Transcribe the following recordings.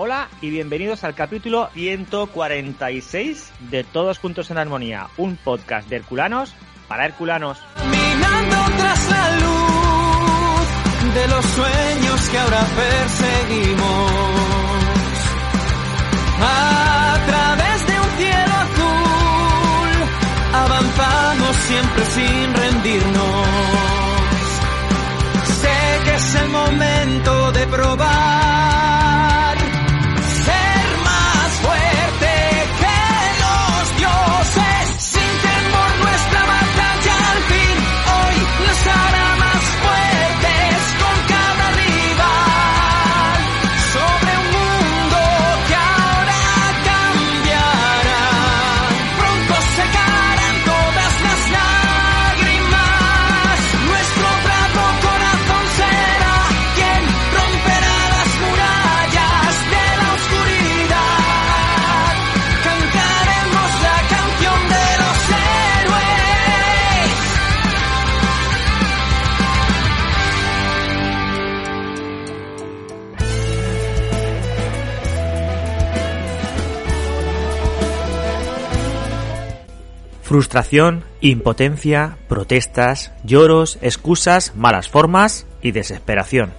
Hola y bienvenidos al capítulo 146 de Todos Juntos en Armonía, un podcast de Herculanos para Herculanos. Caminando tras la luz de los sueños que ahora perseguimos. A través de un cielo azul avanzamos siempre sin rendirnos. Sé que es el momento de probar Frustración, impotencia, protestas, lloros, excusas, malas formas y desesperación.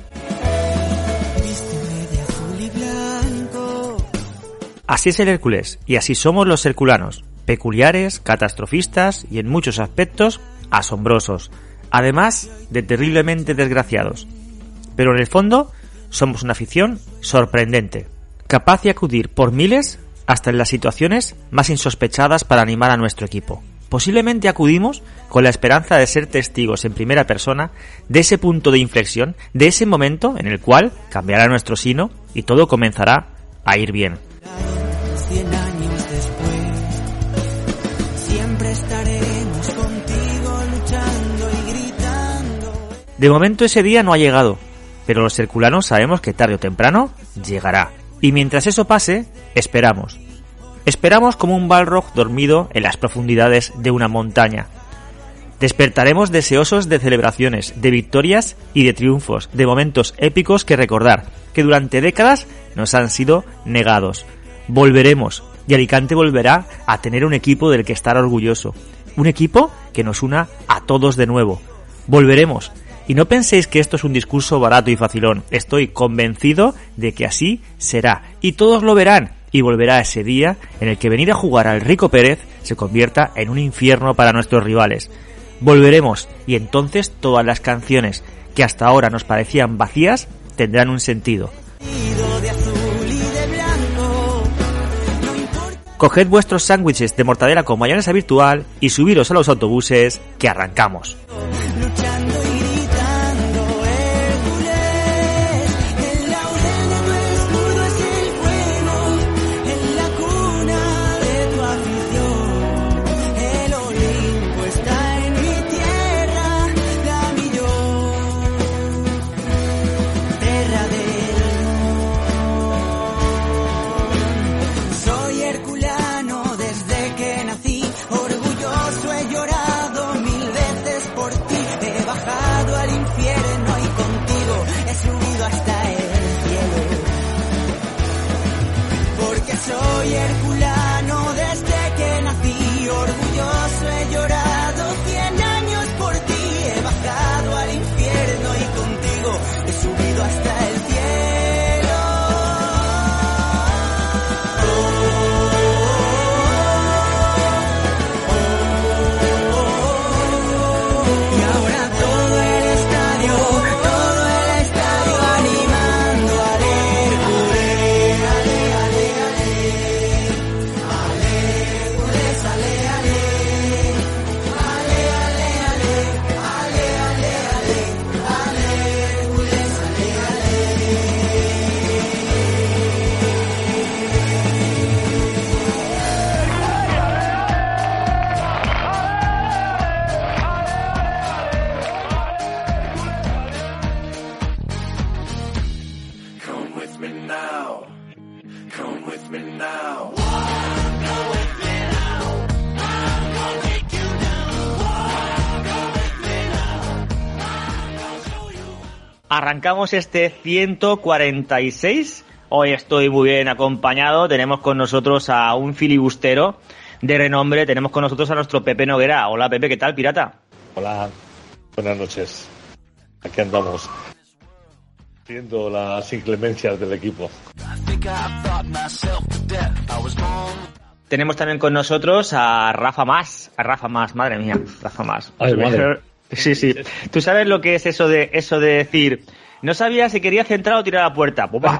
Así es el Hércules y así somos los herculanos, peculiares, catastrofistas y en muchos aspectos asombrosos, además de terriblemente desgraciados. Pero en el fondo somos una afición sorprendente, capaz de acudir por miles hasta en las situaciones más insospechadas para animar a nuestro equipo. Posiblemente acudimos con la esperanza de ser testigos en primera persona de ese punto de inflexión, de ese momento en el cual cambiará nuestro sino y todo comenzará a ir bien. De momento ese día no ha llegado, pero los herculanos sabemos que tarde o temprano llegará. Y mientras eso pase, esperamos. Esperamos como un balrog dormido en las profundidades de una montaña. Despertaremos deseosos de celebraciones, de victorias y de triunfos, de momentos épicos que recordar, que durante décadas nos han sido negados. Volveremos, y Alicante volverá a tener un equipo del que estar orgulloso. Un equipo que nos una a todos de nuevo. Volveremos, y no penséis que esto es un discurso barato y facilón. Estoy convencido de que así será. Y todos lo verán. Y volverá ese día en el que venir a jugar al Rico Pérez se convierta en un infierno para nuestros rivales. Volveremos y entonces todas las canciones que hasta ahora nos parecían vacías tendrán un sentido. Coged vuestros sándwiches de mortadela con mayonesa virtual y subiros a los autobuses que arrancamos. Arrancamos este 146 Hoy estoy muy bien acompañado. Tenemos con nosotros a un filibustero de renombre. Tenemos con nosotros a nuestro Pepe Noguera. Hola Pepe, ¿qué tal, pirata? Hola, buenas noches. Aquí andamos. Viendo las inclemencias del equipo. Tenemos también con nosotros a Rafa Más. A Rafa Más, madre mía, Rafa Más. Ay, madre. Sí, sí. ¿Tú sabes lo que es eso de eso de decir? No sabía si quería centrar o tirar a la puerta. Pues.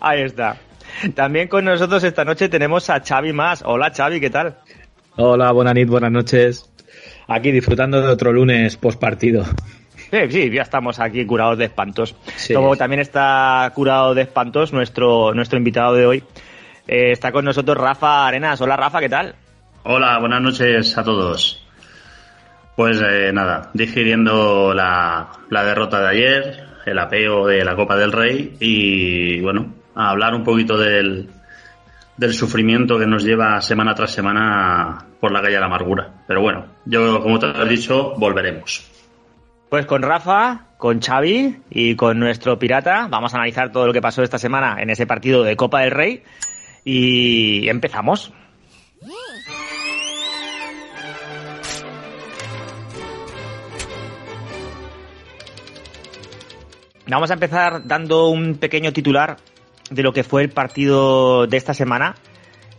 Ahí está. También con nosotros esta noche tenemos a Xavi Más. Hola Xavi, ¿qué tal? Hola, buenas noches, buenas noches. Aquí disfrutando de otro lunes post partido. Sí, sí, ya estamos aquí curados de espantos. Sí. Como también está curado de espantos nuestro, nuestro invitado de hoy. Eh, está con nosotros Rafa Arenas. Hola Rafa, ¿qué tal? Hola, buenas noches a todos. Pues eh, nada, digiriendo la, la derrota de ayer, el apeo de la Copa del Rey y bueno, a hablar un poquito del, del sufrimiento que nos lleva semana tras semana por la calle de la amargura. Pero bueno, yo como te has dicho, volveremos. Pues con Rafa, con Xavi y con nuestro pirata vamos a analizar todo lo que pasó esta semana en ese partido de Copa del Rey y empezamos. Vamos a empezar dando un pequeño titular de lo que fue el partido de esta semana.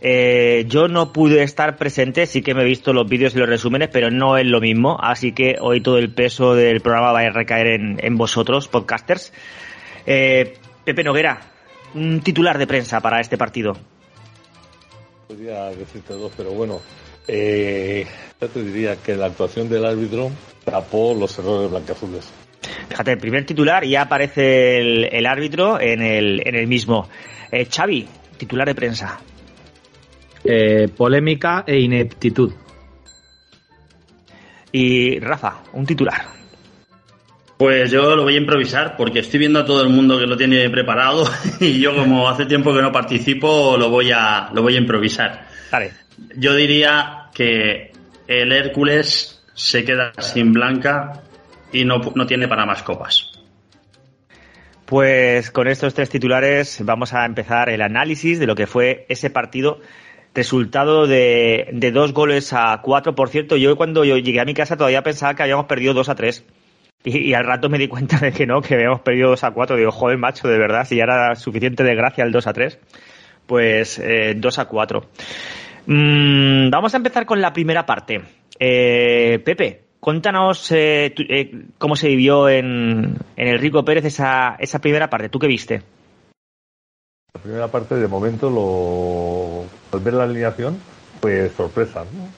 Eh, yo no pude estar presente, sí que me he visto los vídeos y los resúmenes, pero no es lo mismo, así que hoy todo el peso del programa va a recaer en, vosotros, podcasters. Eh, Pepe Noguera, un titular de prensa para este partido. Podría decirte dos, pero bueno. Eh, yo te diría que la actuación del árbitro tapó los errores blancazules. Fíjate, el primer titular y ya aparece el, el árbitro en el, en el mismo. Eh, Xavi, titular de prensa. Eh, polémica e ineptitud. Y Rafa, un titular. Pues yo lo voy a improvisar porque estoy viendo a todo el mundo que lo tiene preparado y yo como hace tiempo que no participo lo voy a, lo voy a improvisar. Dale. Yo diría que el Hércules se queda sin Blanca y no, no tiene para más copas. Pues con estos tres titulares vamos a empezar el análisis de lo que fue ese partido. Resultado de, de dos goles a cuatro. Por cierto, yo cuando yo llegué a mi casa todavía pensaba que habíamos perdido dos a tres. Y, al rato me di cuenta de que no, que habíamos perdido dos a cuatro. Digo, joder, macho, de verdad, si ya era suficiente de gracia el 2 a 3, pues eh, 2 a 4. Mm, vamos a empezar con la primera parte. Eh, Pepe, cuéntanos eh, tu- eh, cómo se vivió en, en el Rico Pérez esa, esa primera parte. ¿Tú qué viste? La primera parte, de momento, lo, al ver la alineación, pues sorpresa, ¿no?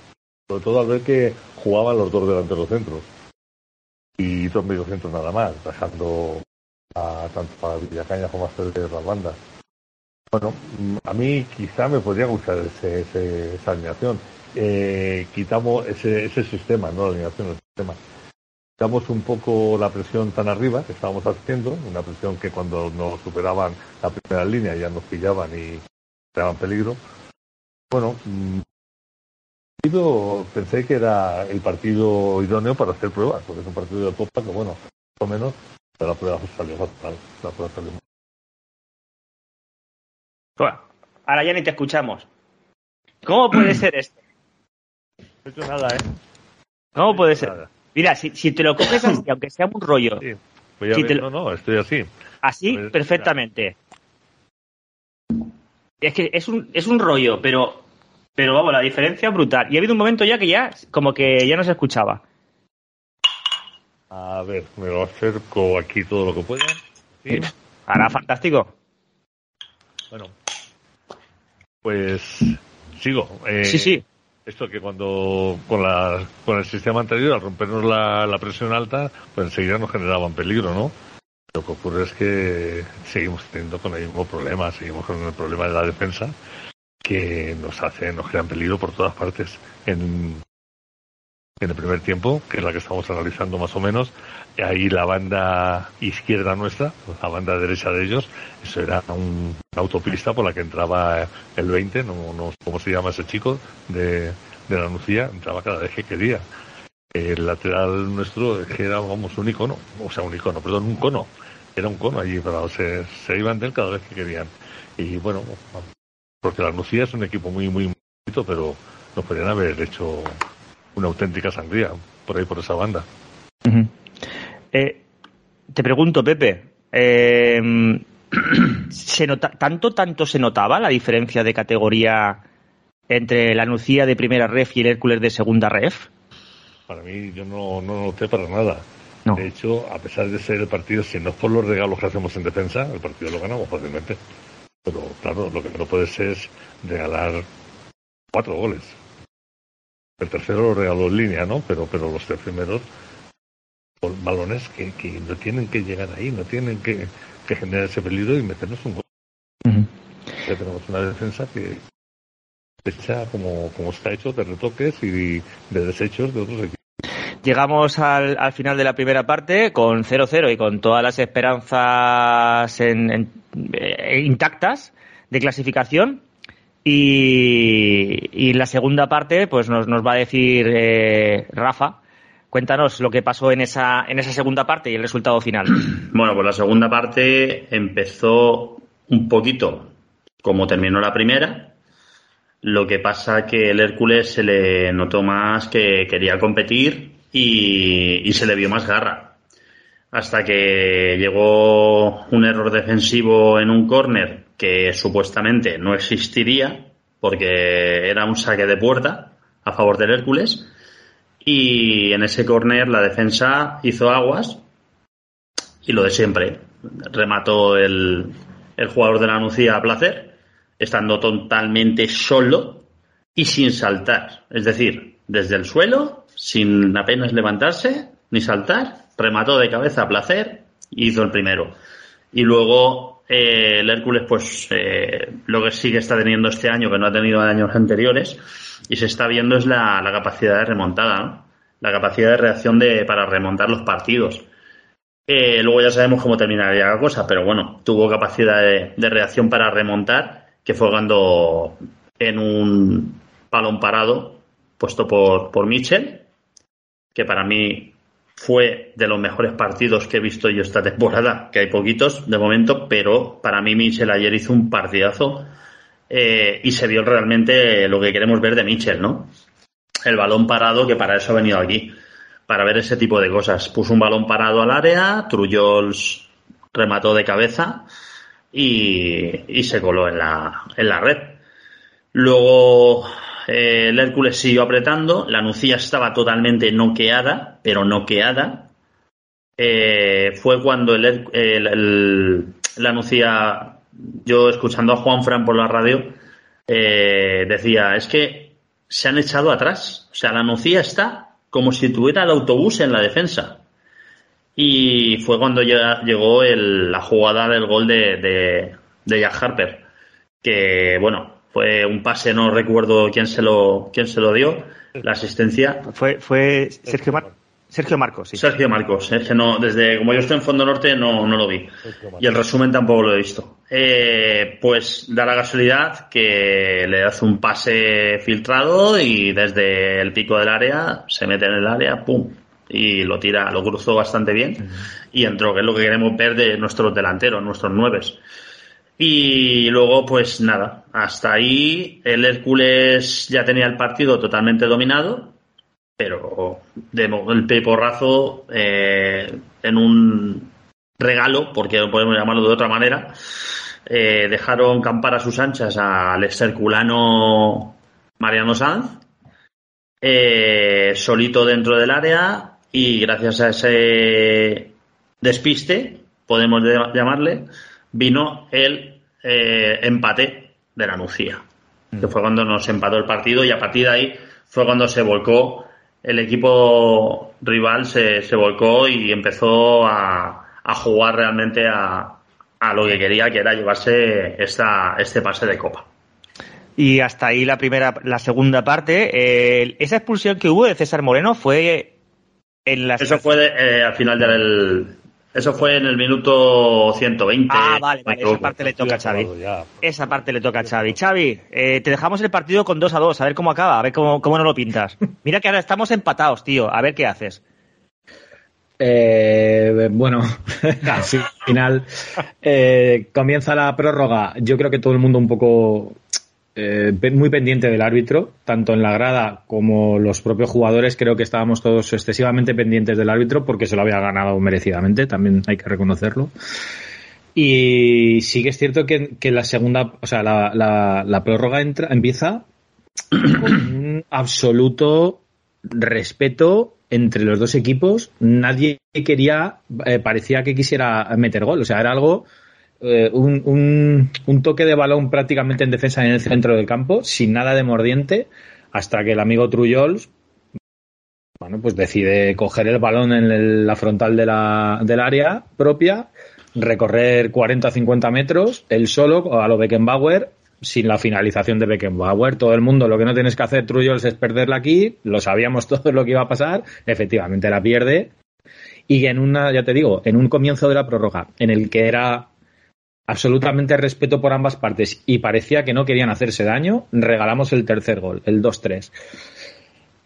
Sobre todo al ver que jugaban los dos delanteros centros y dos mediocentros nada más, dejando a, tanto a Villacaña como a Cedric las bandas. Bueno, a mí quizá me podría gustar ese, ese- esa alineación. Eh, quitamos ese, ese sistema, no la alineación, el sistema. Quitamos un poco la presión tan arriba que estábamos haciendo, una presión que cuando nos superaban la primera línea ya nos pillaban y creaban peligro. Bueno, mm, partido, pensé que era el partido idóneo para hacer pruebas, porque es un partido de Copa que, bueno, más o menos, la prueba salió fatal. La prueba salió. Bueno, ahora ya ni te escuchamos. ¿Cómo puede ser esto? No he hecho nada, ¿eh? ¿Cómo puede ser? Nada. Mira, si, si te lo coges así, aunque sea un rollo, Sí. Voy a ver- lo- No, no, estoy así. así Pues, perfectamente. Es que es un, es un rollo, pero, pero vamos, la diferencia es brutal. Y ha habido un momento ya que ya, como que ya no se escuchaba. A ver, me lo acerco aquí todo lo que pueda. Sí. Ahora, fantástico. Bueno, pues sigo. Eh, Sí, sí. Esto que cuando con, la, con el sistema anterior, al rompernos la, la presión alta, pues enseguida nos generaban peligro, ¿no? Lo que ocurre es que seguimos teniendo con el mismo problema, seguimos con el problema de la defensa, que nos hace, nos crean peligro por todas partes. En, en el primer tiempo, que es la que estamos analizando más o menos, ahí la banda izquierda nuestra, la banda derecha de ellos, eso era un- una autopista por la que entraba el 20, no, no cómo se llama ese chico, de, de la Nucía, entraba cada vez que quería. El lateral nuestro era, vamos, un icono, o sea, un icono, perdón, un cono. era un cono allí, pero se, se iban de él cada vez que querían. Y bueno, porque la Nucía es un equipo muy, muy bonito, pero nos podrían haber hecho una auténtica sangría por ahí, por esa banda. Eh, te pregunto, Pepe, eh, ¿se nota, ¿tanto, tanto se notaba la diferencia de categoría entre la Nucía de primera ref y el Hércules de segunda ref? Para mí, yo no, no noté para nada. No. De hecho, a pesar de ser el partido, si no es por los regalos que hacemos en defensa, el partido lo ganamos fácilmente. Pero claro, lo que no puede ser es regalar cuatro goles. El tercero lo regaló en línea, ¿no? Pero, pero los tres primeros son balones que, que no tienen que llegar ahí, no tienen que, que generar ese peligro y meternos un gol. Ya tenemos una defensa que hecha como, como está hecho de retoques y de desechos de otros equipos. Llegamos al, al final de la primera parte con 0-0 y con todas las esperanzas en- en- eh, intactas de clasificación. Y, la segunda parte, pues nos, nos va a decir eh, Rafa. Cuéntanos lo que pasó en esa, en esa segunda parte y el resultado final. Bueno, pues la segunda parte empezó un poquito como terminó la primera. Lo que pasa que el Hércules se le notó más que quería competir y, y se le vio más garra. Hasta que llegó un error defensivo en un córner que supuestamente no existiría porque era un saque de puerta a favor del Hércules. Y en ese córner la defensa hizo aguas y lo de siempre. Remató el, el jugador de la Nucía a placer, estando totalmente solo y sin saltar. Es decir, desde el suelo, sin apenas levantarse ni saltar, remató de cabeza a placer y hizo el primero. Y luego eh, el Hércules, pues eh, lo que sí que está teniendo este año, que no ha tenido en años anteriores, y se está viendo es la, capacidad de remontada, ¿no? la capacidad de reacción de, para remontar los partidos. Eh, luego ya sabemos cómo terminaría la cosa, pero bueno, tuvo capacidad de, reacción para remontar, que fue cuando en un balón parado puesto por, por Mitchell, que para mí fue de los mejores partidos que he visto yo esta temporada, que hay poquitos de momento, pero para mí Mitchell ayer hizo un partidazo eh, y se vio realmente lo que queremos ver de Mitchell, ¿no? El balón parado, que para eso ha venido aquí, para ver ese tipo de cosas. Puso un balón parado al área, Trujols remató de cabeza y, y se coló en la, en la red. Luego eh, el Hércules siguió apretando, la Nucía estaba totalmente noqueada, pero noqueada. Eh, fue cuando el, la Nucía, yo escuchando a Juan Fran por la radio, eh, decía, es que se han echado atrás. O sea, la Nucía está como si tuviera el autobús en la defensa. Y fue cuando llegó la jugada del gol de, de Jack Harper. Que, bueno, fue un pase, no recuerdo quién se lo, quién se lo dio, la asistencia. Fue, fue Sergio, Mar- Sergio Marcos, sí. Sergio Marcos, es que no, desde como yo estoy en Fondo Norte no, no lo vi. Y el resumen tampoco lo he visto. Eh, pues da la casualidad que le hace un pase filtrado y desde el pico del área se mete en el área, pum, y lo tira, lo cruzó bastante bien y entró, que es lo que queremos ver de nuestros delanteros, nuestros nueves. Y luego, pues nada, hasta ahí. El Hércules ya tenía el partido totalmente dominado, pero de el peporrazo eh, en un regalo, porque podemos llamarlo de otra manera, eh, dejaron campar a sus anchas al ex herculano Mariano Sanz, eh, solito dentro del área, y gracias a ese despiste, podemos de- llamarle, vino el eh, empate de la Nucía, que fue cuando nos empató el partido y a partir de ahí fue cuando se volcó el equipo rival se, se volcó y empezó a, a jugar realmente a, a lo que quería, que era llevarse esta, este pase de copa. Y hasta ahí la primera, la segunda parte. Eh, esa expulsión que hubo de César Moreno fue en la. Eso fue de- eh, al final del... Eso fue en el minuto 120. Ah, vale, vale, esa parte le toca a Xavi. Esa parte le toca a Xavi. Xavi, eh, te dejamos el partido con 2 a 2, a ver cómo acaba, a ver cómo, cómo no lo pintas. Mira que ahora estamos empatados, tío, a ver qué haces. Eh, bueno, al final eh, comienza la prórroga. Yo creo que todo el mundo un poco eh, muy pendiente del árbitro, tanto en la grada como los propios jugadores. Creo que estábamos todos excesivamente pendientes del árbitro porque se lo había ganado merecidamente, también hay que reconocerlo. Y sí que es cierto que, la segunda, o sea, la, la- la prórroga entra, empieza con un absoluto respeto entre los dos equipos. Nadie quería, eh, parecía que quisiera meter gol. O sea, era algo, eh, un, un- toque de balón prácticamente en defensa en el centro del campo, sin nada de mordiente, hasta que el amigo Trullols, bueno, pues decide coger el balón en la frontal del área propia, recorrer 40 o 50 metros, él solo, a lo Beckenbauer, sin la finalización de Beckenbauer. Todo el mundo, lo que no tienes que hacer, Trullols, es perderla aquí. Lo sabíamos todos lo que iba a pasar. Efectivamente la pierde. Y en una, ya te digo, en un comienzo de la prórroga, en el que era absolutamente respeto por ambas partes y parecía que no querían hacerse daño, regalamos el tercer gol, el 2-3.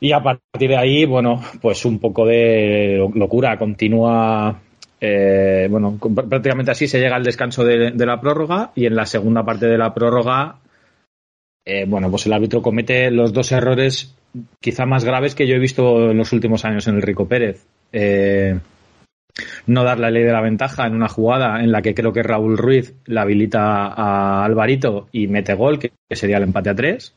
Y a partir de ahí, bueno, pues un poco de locura. Continúa eh, bueno, prácticamente así se llega al descanso de, de la prórroga y en la segunda parte de la prórroga, eh, bueno, pues el árbitro comete los dos errores quizá más graves que yo he visto en los últimos años en el Rico Pérez. Eh, no dar la ley de la ventaja en una jugada en la que creo que Raúl Ruiz la habilita a Alvarito y mete gol, que, sería el empate a tres.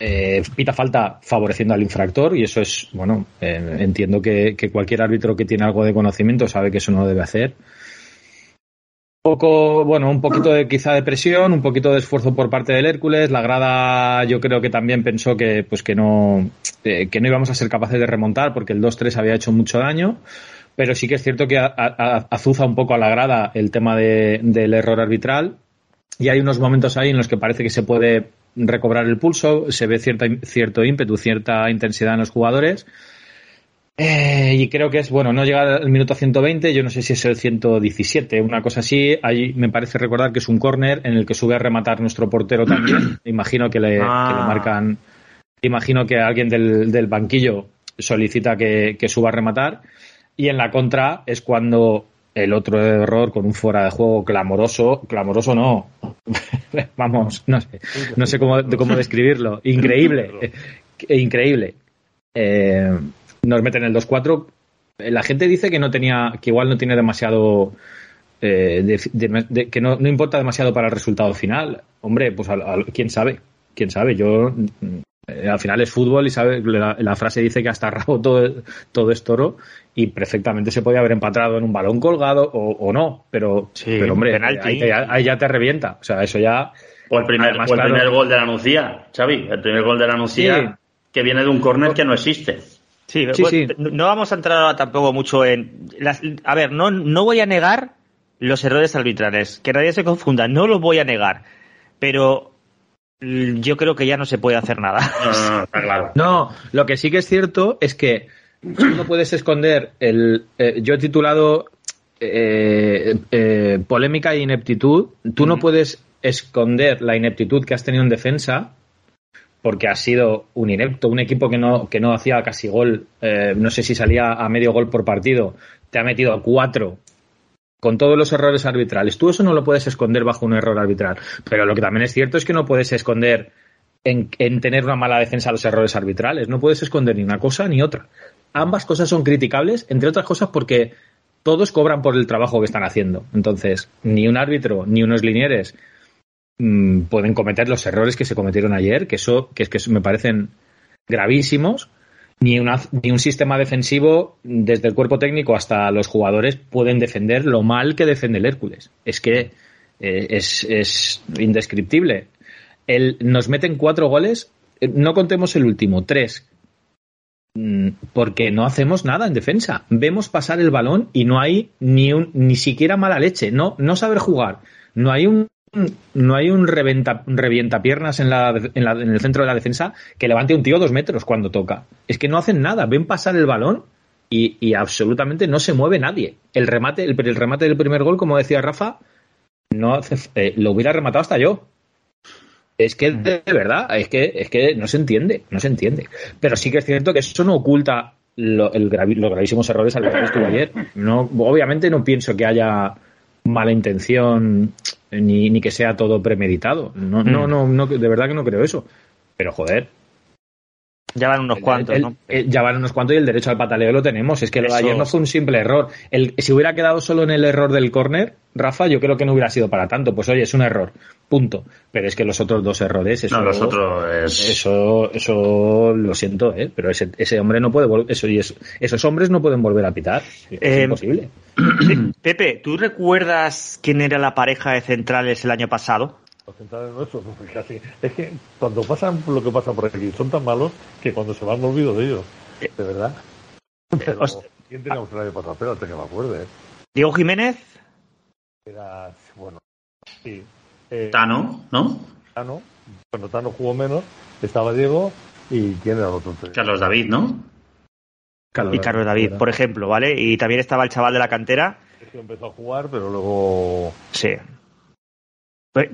Eh, pita falta favoreciendo al infractor y eso es, bueno, eh, entiendo que, cualquier árbitro que tiene algo de conocimiento sabe que eso no lo debe hacer. Poco, bueno, un poquito de quizá de presión, un poquito de esfuerzo por parte del Hércules. La grada yo creo que también pensó que pues que no, eh, que no íbamos a ser capaces de remontar porque el 2-3 había hecho mucho daño. Pero sí que es cierto que a- a- azuza un poco a la grada el tema de- del error arbitral. Y hay unos momentos ahí en los que parece que se puede recobrar el pulso, se ve cierta, cierto ímpetu, cierta intensidad en los jugadores. Eh, y creo que es, bueno, no llega al minuto 120, yo no sé si es el 117, una cosa así. Ahí me parece recordar que es un córner en el que sube a rematar nuestro portero también. Imagino que le, Ah. que le marcan, imagino que alguien del, del banquillo solicita que, que suba a rematar. Y en la contra es cuando el otro error con un fuera de juego clamoroso, clamoroso no, vamos, no sé, no sé cómo, cómo describirlo, increíble, increíble. Eh, nos meten el 2-4. Eh, La gente dice que no tenía, que igual no tiene demasiado, eh, de- de- de- que no, no importa demasiado para el resultado final. Hombre, pues al- al- quién sabe, quién sabe. Yo eh, al final es fútbol y sabe, la, la frase dice que hasta rabo todo, todo es toro y perfectamente se podía haber empatado en un balón colgado o, o no, pero, Sí, pero hombre, penalti. ahí, te- ahí ya te revienta. O sea, eso ya. O el primer, Además, o el claro. primer gol de la Nucía, Xavi. El primer gol de la Nucía Sí. que viene de un córner que no existe. Sí, Sí, bueno, sí. no vamos a entrar ahora tampoco mucho en... las- a ver, no, no voy a negar los errores arbitrales, que nadie se confunda, no los voy a negar, pero yo creo que ya no se puede hacer nada. No, no, no, está claro. No, lo que sí que es cierto es que tú no puedes esconder el. eh, yo he titulado eh, eh, polémica e ineptitud. Tú no puedes esconder la ineptitud que has tenido en defensa porque has sido un inepto, un equipo que no, que no hacía casi gol, eh, no sé si salía a medio gol por partido, te ha metido a cuatro con todos los errores arbitrales. Tú eso no lo puedes esconder bajo un error arbitral. Pero lo que también es cierto es que no puedes esconder en, en tener una mala defensa los errores arbitrales. No puedes esconder ni una cosa ni otra. Ambas cosas son criticables, entre otras cosas porque todos cobran por el trabajo que están haciendo. Entonces, ni un árbitro ni unos linieres mm, pueden cometer los errores que se cometieron ayer, que eso, que es que me parecen gravísimos. Ni, una, ni un sistema defensivo, desde el cuerpo técnico hasta los jugadores, pueden defender lo mal que defiende el Hércules. Es que eh, es, es indescriptible. El, nos meten cuatro goles, eh, no contemos el último, tres. Mm, Porque no hacemos nada en defensa. Vemos pasar el balón y no hay ni un, ni siquiera mala leche. No, no saber jugar. No hay un no hay un reventa, revientapiernas en, la, en, la, en el centro de la defensa que levante un tío dos metros cuando toca. Es que no hacen nada. Ven pasar el balón y, y absolutamente no se mueve nadie. El remate, el, el remate del primer gol, como decía Rafa, no eh, lo hubiera rematado hasta yo. Es que de verdad, es que, es que no se entiende, no se entiende. Pero sí que es cierto que eso no oculta lo- el gravi- los gravísimos errores al que estuvo ayer. No, obviamente no pienso que haya mala intención ni, ni que sea todo premeditado. No, no, Mm. no, no, de verdad que no creo eso. Pero joder, Ya van unos cuantos, el- ¿no? el- ya van unos cuantos y el derecho al pataleo lo tenemos. Es que lo de Eso- ayer no fue un simple error. El, si hubiera quedado solo en el error del córner, Rafa, yo creo que no hubiera sido para tanto. Pues oye, es un error. Punto. Pero es que los otros dos errores, eso, No, los otros es. eso, eso lo siento, ¿eh? pero ese, ese hombre no puede volver, eso, y eso- esos hombres no pueden volver a pitar. Es Eh, imposible. Pepe, ¿tú recuerdas quién era la pareja de centrales el año pasado? Los centrales nuestros, pues casi. Es que cuando pasan lo que pasa por aquí, son tan malos que cuando se van me olvido de ellos. De verdad. Pero, os- ¿Quién teníamos el año pasado? Espérate que me acuerde. Diego Jiménez, Era, bueno, sí. Eh, Tano, ¿no? Tano. Bueno, Tano jugó menos. Estaba Diego. ¿Y quién era el otro? Carlos David, ¿no? y Carlos David, por ejemplo, ¿vale? Y también estaba el chaval de la cantera. Sergio empezó a jugar, pero luego. Sí.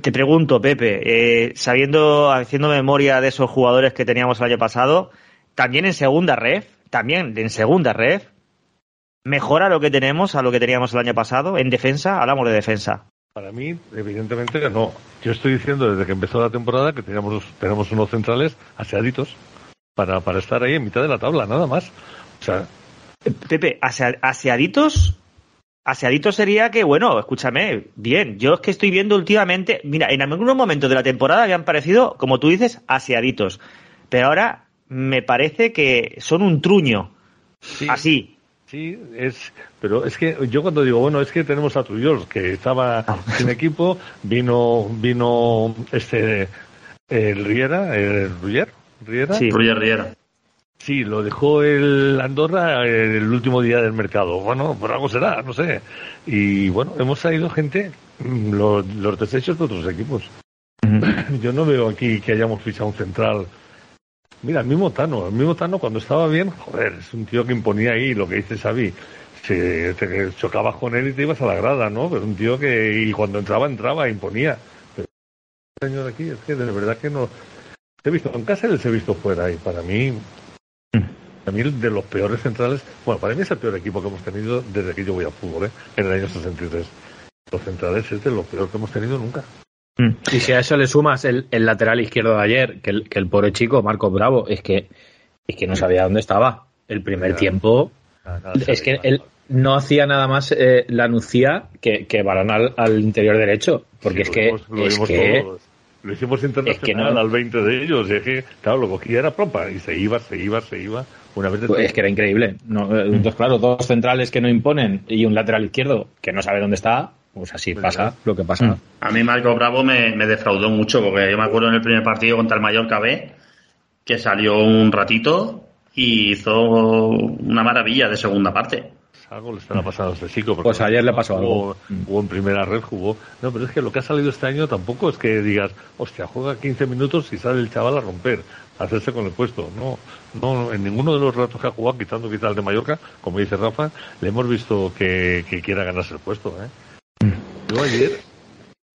Te pregunto, Pepe, eh, sabiendo, haciendo memoria de esos jugadores que teníamos el año pasado, también en segunda ref, también en segunda ref, mejora lo que tenemos a lo que teníamos el año pasado en defensa, hablamos de defensa. Para mí, evidentemente, no. Yo estoy diciendo desde que empezó la temporada que teníamos, tenemos unos centrales aseaditos para, para estar ahí en mitad de la tabla, nada más. O sea, Pepe, asea- aseaditos, aseaditos sería que, bueno, escúchame, bien, yo es que estoy viendo últimamente, mira, en algunos momentos de la temporada habían parecido, como tú dices, aseaditos, pero ahora me parece que son un truño, sí, así. sí, es. Pero es que yo cuando digo, bueno, es que tenemos a Tuyol, que estaba sin equipo, vino, vino este, el Riera, el Ruller, Riera. Sí. Roger Riera. Sí, lo dejó el Andorra el último día del mercado. Bueno, por algo será, no sé. Y bueno, hemos traído gente, mm, los, los desechos de otros equipos. Yo no veo aquí que hayamos fichado un central. Mira, el mismo Tano, el mismo Tano cuando estaba bien, joder, es un tío que imponía ahí lo que dice Xavi. Se, te chocabas con él y te ibas a la grada, ¿no? Pero un tío que y cuando entraba, entraba, imponía. Pero el señor aquí es que de verdad que no. He visto en casa y les he visto fuera y para mí a mí de los peores centrales, bueno, para mí es el peor equipo que hemos tenido desde que yo voy al fútbol, ¿eh? en el año 63. Los centrales es de lo peor que hemos tenido nunca. Y si a eso le sumas el, el lateral izquierdo de ayer, que el, que el pobre chico, Marcos Bravo, es que, es que no sabía dónde estaba. El primer Ya. tiempo, Nada, nada, es que nada. él no hacía nada más eh, la Nucía que, que balón al, al interior derecho. Porque Sí, es lo que, vimos- lo es vimos que todos. Lo hicimos internacional es que no- al 20 de ellos. y es que, claro, lo cogía era propa y se iba, se iba, se iba. Una vez Pues es que era increíble. No, eh, entonces, claro, dos centrales que no imponen y un lateral izquierdo que no sabe dónde está, pues así ¿Verdad? pasa lo que pasa. A mí Marco Bravo me, me defraudó mucho porque yo me acuerdo en el primer partido contra el Mallorca B que salió un ratito y hizo una maravilla de segunda parte. Algo le estará pasando a este chico. porque Pues ayer le pasó jugó, algo. Jugó en primera red, jugó. No, pero es que lo que ha salido este año tampoco es que digas, hostia, juega 15 minutos y sale el chaval a romper, a hacerse con el puesto. No, no, en ninguno de los ratos que ha jugado, quitando quizá el de Mallorca, como dice Rafa, le hemos visto que, que quiera ganarse el puesto. ¿eh? Yo ayer,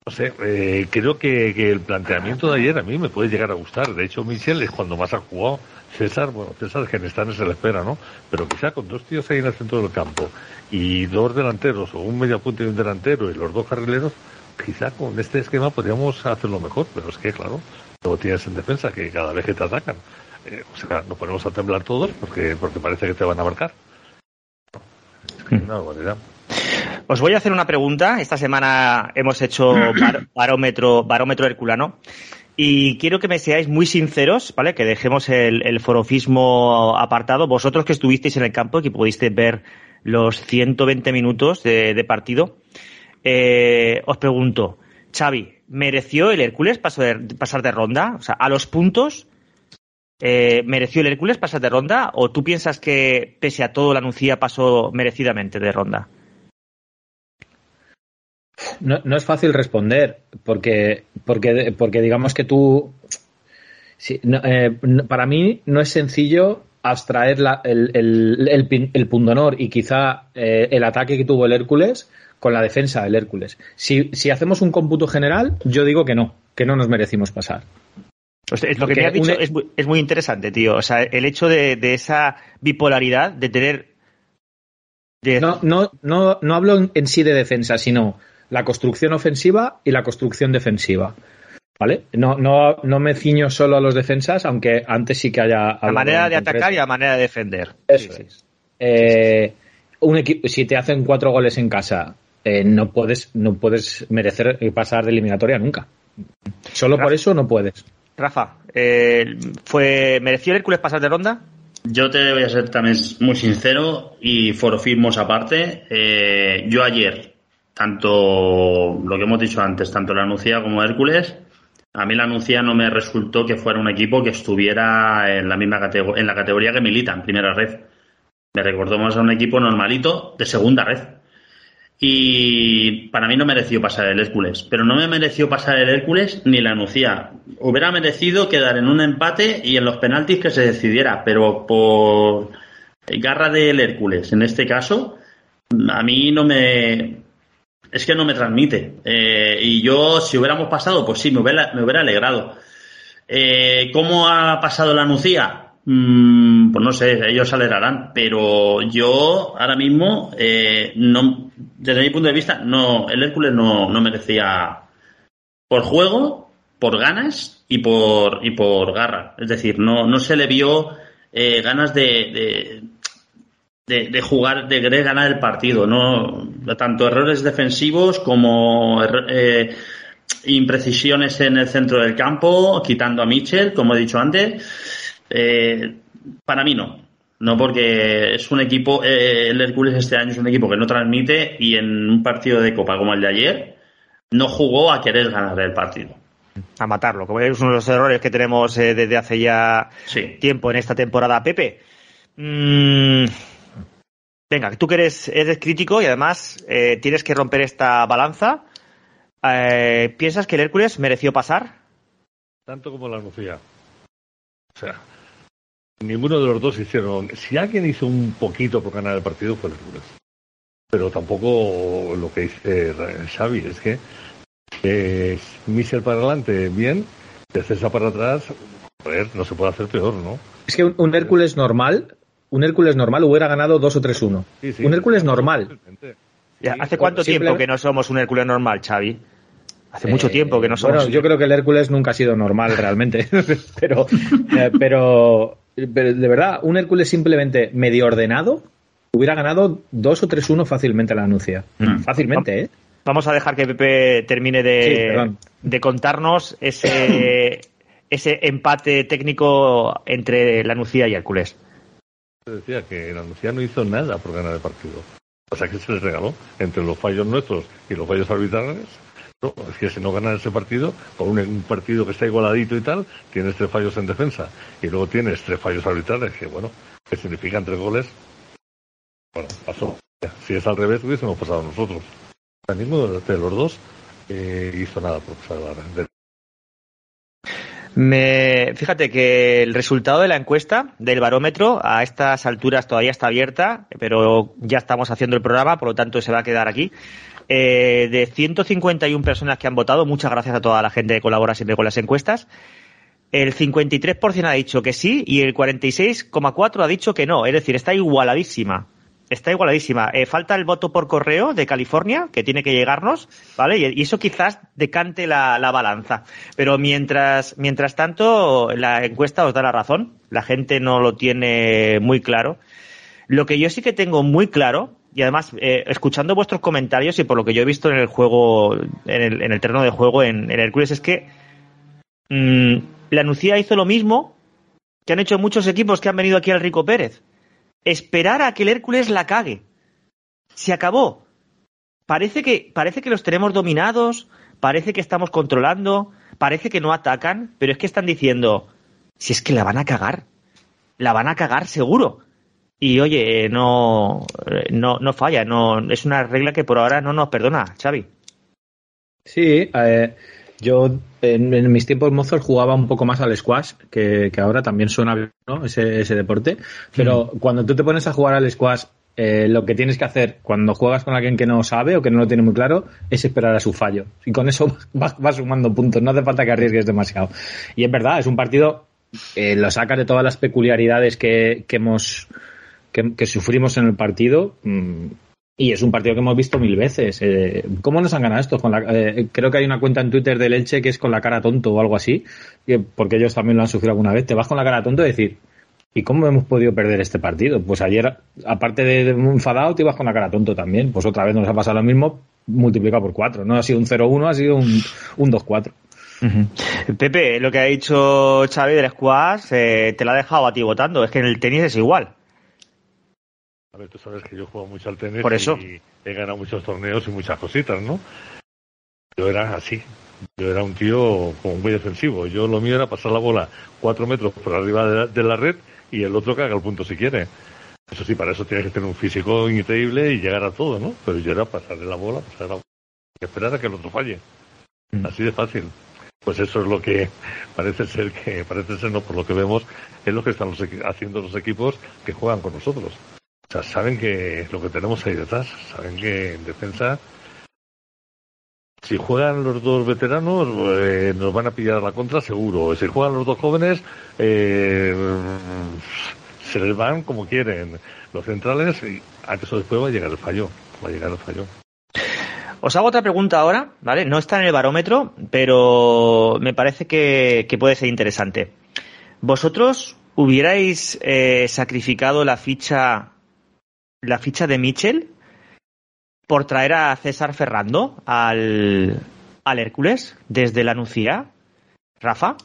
no sé, eh, creo que, que el planteamiento de ayer a mí me puede llegar a gustar. De hecho, Michel es cuando más ha jugado. César, bueno, César Genestanes se le espera, ¿no? Pero quizá con dos tíos ahí en el centro del campo y dos delanteros o un mediapunta y un delantero y los dos carrileros, quizá con este esquema podríamos hacerlo mejor. Pero es que, claro, luego tienes en defensa que cada vez que te atacan, eh, o sea, nos ponemos a temblar todos porque, porque parece que te van a marcar. Es que una barbaridad. Os voy a hacer una pregunta. Esta semana hemos hecho bar- barómetro, barómetro herculano. Y quiero que me seáis muy sinceros, ¿vale? Que dejemos el, el forofismo apartado. Vosotros que estuvisteis en el campo y que pudisteis ver los 120 minutos de, de partido, eh, os pregunto, Xavi, ¿mereció el Hércules paso de- pasar de ronda? O sea, a los puntos, eh, ¿mereció el Hércules pasar de ronda? ¿O tú piensas que, pese a todo, la Nucía pasó merecidamente de ronda? No, no es fácil responder, porque, porque, porque digamos que tú. sí, no, eh, para mí no es sencillo abstraer la- el, el, el, el pundonor y quizá eh, el ataque que tuvo el Hércules con la defensa del Hércules. Si, si hacemos un cómputo general, yo digo que no, que no nos merecimos pasar. O sea, lo que me has dicho un- es, muy, es muy interesante, tío. O sea, el hecho de, de esa bipolaridad, de tener... de- No, no, no, no hablo en- en sí de defensa, sino la construcción ofensiva y la construcción defensiva. ¿Vale? No, no, no me ciño solo a los defensas, aunque antes sí que haya. la manera de concreto. atacar y la manera de defender. Eso Sí, es. sí. Eh, un equipo, si te hacen cuatro goles en casa, eh, no puedes, no puedes merecer pasar de eliminatoria nunca. Solo por eso no puedes. Rafa, eh, fue ¿mereció el Hércules pasar de ronda? Yo te voy a ser también muy sincero y forofismos aparte. eh, yo ayer, tanto lo que hemos dicho antes, tanto la Nucía como Hércules, a mí la Nucía no me resultó que fuera un equipo que estuviera en la misma categoría, en la categoría que milita en primera red. Me recordó más a un equipo normalito de segunda red. Y para mí no mereció pasar el Hércules, pero no me mereció pasar el Hércules ni la Nucía. Hubiera merecido quedar en un empate y en los penaltis que se decidiera, pero por garra del Hércules, en este caso, a mí no me. Es que no me transmite. Eh, y yo, si hubiéramos pasado, pues sí, me hubiera, me hubiera alegrado. Eh, ¿Cómo ha pasado la Nucía? Mm, pues no sé, ellos alegrarán, pero yo ahora mismo, eh, no, desde mi punto de vista, no, el Hércules no, no merecía por juego, por ganas y por, y por garra. Es decir, no, no se le vio eh, ganas de, de, de- de jugar, de querer ganar el partido. ¿no? Tanto errores defensivos como eh, imprecisiones en el centro del campo, quitando a Mitchell, como he dicho antes. Eh, para mí no. No porque es un equipo, eh, el Hércules este año es un equipo que no transmite y en un partido de Copa como el de ayer no jugó a querer ganar el partido. A matarlo, como es uno de los errores que tenemos eh, desde hace ya Sí. tiempo en esta temporada. Pepe, mm, venga, tú que eres, eres crítico y además eh, tienes que romper esta balanza. Eh, ¿Piensas que el Hércules mereció pasar? tanto como la Nucía. O sea, ninguno de los dos hicieron. Si alguien hizo un poquito por ganar el partido fue el Hércules. Pero tampoco lo que dice Xavi es que eh, Michel para adelante, bien, de César para atrás, joder, no se puede hacer peor, ¿no? Es que un, un Hércules normal, un Hércules normal hubiera ganado 2 o 3-1. Sí, sí. un Hércules normal. Ya, ¿Hace cuánto simple- tiempo que no somos un Hércules normal, Xavi? Hace mucho Eh, tiempo que no somos. Bueno, yo creo que el Hércules nunca ha sido normal realmente. pero, eh, pero, pero de verdad, un Hércules simplemente medio ordenado hubiera ganado 2 o 3-1 fácilmente a la anuncia. Mm. Fácilmente, ¿eh? Vamos a dejar que Pepe termine de, de contarnos ese, ese empate técnico entre la Nucía y Hércules. Decía que la Nucía no hizo nada por ganar el partido. O sea que se les regaló entre los fallos nuestros y los fallos arbitrales. No, es que si no ganan ese partido, con un, partido que está igualadito y tal, tienes tres fallos en defensa y luego tienes tres fallos arbitrales, que bueno, que significan tres goles. Bueno, pasó. Si es al revés, hubiésemos pasado nosotros. Sea, ninguno de los dos eh, hizo nada por pasar de Me, fíjate que el resultado de la encuesta del barómetro a estas alturas todavía está abierta, pero ya estamos haciendo el programa, por lo tanto se va a quedar aquí. Eh, de 151 personas que han votado, muchas gracias a toda la gente que colabora siempre con las encuestas. El 53% ha dicho que sí y el 46,4% ha dicho que no. Es decir, está igualadísima. Está igualadísima. Eh, falta el voto por correo de California, que tiene que llegarnos, ¿vale? Y, eso quizás decante la, la balanza. Pero mientras, mientras tanto, la encuesta os da la razón. La gente no lo tiene muy claro. Lo que yo sí que tengo muy claro, y además, eh, escuchando vuestros comentarios y por lo que yo he visto en el juego, en el, en el terreno de juego en, en Hércules, es que mm, la Nucía hizo lo mismo que han hecho muchos equipos que han venido aquí al Rico Pérez. Esperar a que el Hércules la cague. Se acabó. Parece que, parece que los tenemos dominados, parece que estamos controlando, parece que no atacan, pero es que están diciendo, si es que la van a cagar, la van a cagar seguro. Y oye, eh, no, eh, no, no falla, no, es una regla que por ahora no nos perdona, Xavi. Sí, eh, yo en, en mis tiempos mozos jugaba un poco más al squash, que, que ahora también suena bien ¿no? ese, ese deporte, pero cuando tú te pones a jugar al squash eh, lo que tienes que hacer cuando juegas con alguien que no sabe o que no lo tiene muy claro es esperar a su fallo. Y con eso vas, vas sumando puntos, no hace falta que arriesgues demasiado. Y es verdad, es un partido, eh, lo sacas de todas las peculiaridades que, que hemos que, que sufrimos en el partido. Y es un partido que hemos visto mil veces. Eh, ¿Cómo nos han ganado estos? Con la, eh, creo que hay una cuenta en Twitter del Elche que es con la cara tonto o algo así, que- porque ellos también lo han sufrido alguna vez. Te vas con la cara tonto y decir, ¿y cómo hemos podido perder este partido? Pues ayer, aparte de, enfadado, te ibas con la cara tonto también. Pues otra vez nos ha pasado lo mismo, multiplicado por cuatro. No ha sido un 0-1, ha sido un, un 2-4. Ujú. Pepe, lo que ha dicho Xavi del squash eh, te lo ha dejado a ti votando. Es que en el tenis es igual. A ver, tú sabes que yo juego mucho al tenis Por eso. y he ganado muchos torneos y muchas cositas, ¿no? Yo era así. Yo era un tío como muy defensivo. Yo lo mío era pasar la bola cuatro metros por arriba de la, de la red y el otro que haga el punto si quiere. Eso sí, para eso tienes que tener un físico increíble y llegar a todo, ¿no? Pero yo era pasarle la bola, pasarle la bola y esperar a que el otro falle. Mm. Así de fácil. Pues eso es lo que parece ser que, parece ser no por lo que vemos, es lo que están los haciendo los equipos que juegan con nosotros. O sea, saben que lo que tenemos ahí detrás, saben que en defensa, si juegan los dos veteranos, eh, nos van a pillar la contra seguro. Si juegan los dos jóvenes, eh, se les van como quieren. Los centrales, y antes o después va a llegar el fallo. Va a llegar el fallo. Os hago otra pregunta ahora, ¿vale? No está en el barómetro, pero me parece que, puede ser interesante. ¿Vosotros hubierais eh, sacrificado la ficha la ficha de Mitchell por traer a César Ferrando al, al Hércules desde la Nucía? ¿Rafa?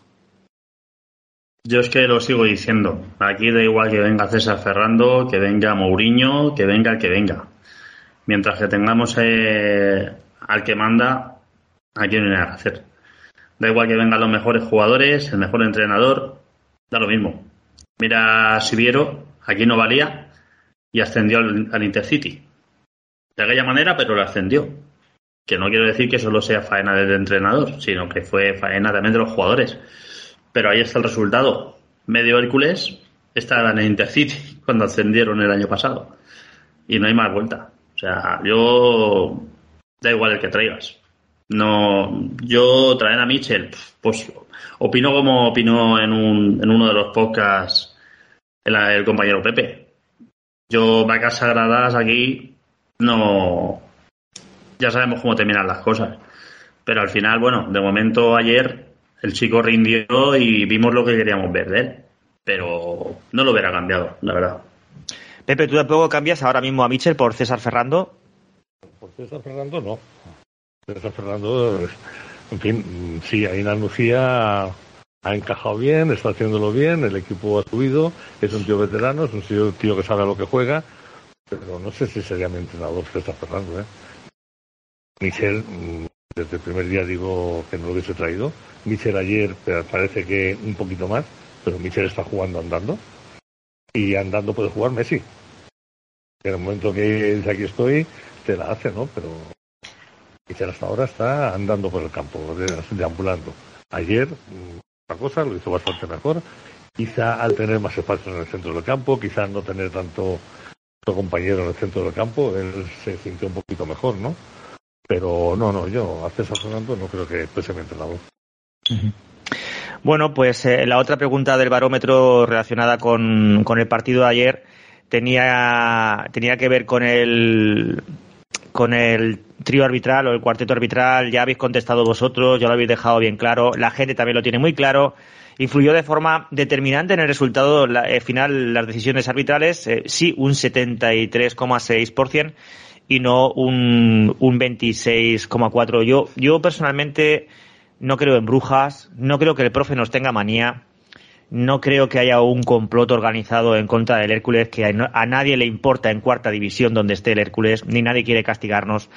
Yo es que lo sigo diciendo. Aquí da igual que venga César Ferrando, que venga Mourinho, que venga el que venga. Mientras que tengamos eh, al que manda, aquí no hay nada que hacer. Da igual que vengan los mejores jugadores, el mejor entrenador, da lo mismo. Mira, Siviero, aquí no valía y ascendió al, Intercity. De aquella manera, pero lo ascendió. Que no quiero decir que solo sea faena del entrenador, sino que fue faena también de los jugadores. Pero ahí está el resultado. Medio Hércules está en el Intercity cuando ascendieron el año pasado. Y no hay más vuelta. O sea, yo da igual el que traigas. No, yo traer a Mitchell, pues opino como opinó en, un, en uno de los podcasts el compañero Pepe. Yo vacas sagradas aquí no. Ya sabemos cómo terminan las cosas. Pero al final, bueno, de momento ayer el chico rindió y vimos lo que queríamos ver de él. Pero no lo hubiera cambiado, la verdad. Pepe, ¿tú tampoco cambias ahora mismo a Mitchell por César Ferrando? Por César Fernando no. César Fernando, en fin, sí, ahí en Andalucía ha encajado bien, está haciéndolo bien, el equipo ha subido, es un tío veterano, es un tío, que sabe a lo que juega, pero no sé si sería mi entrenador César Fernando, ¿eh? Michel, mm, desde el primer día digo que no lo hubiese traído. Michel ayer parece que un poquito más, pero Michel está jugando andando. Y andando puede jugar Messi. En el momento que dice aquí estoy, te la hace, ¿no? Pero Michel hasta ahora está andando por el campo, de- deambulando. Ayer, mm, otra cosa, lo hizo bastante mejor. Quizá al tener más espacio en el centro del campo, quizá no tener tanto, tanto compañero en el centro del campo, él se sintió un poquito mejor, ¿no? Pero no, no, yo a César Fernando no creo que fuese mi entrenador. Bueno, pues eh, la otra pregunta del barómetro relacionada con, con el partido de ayer tenía, tenía que ver con el con el trío arbitral o el cuarteto arbitral. Ya habéis contestado vosotros, ya lo habéis dejado bien claro. La gente también lo tiene muy claro. Influyó de forma determinante en el resultado la- eh, final las decisiones arbitrales. eh, sí, un 73,6% y no un, un 26,4%. Yo, yo personalmente no creo en brujas, no creo que el profe nos tenga manía, no creo que haya un complot organizado en contra del Hércules, que a, nadie le importa en cuarta división donde esté el Hércules, ni nadie quiere castigarnos.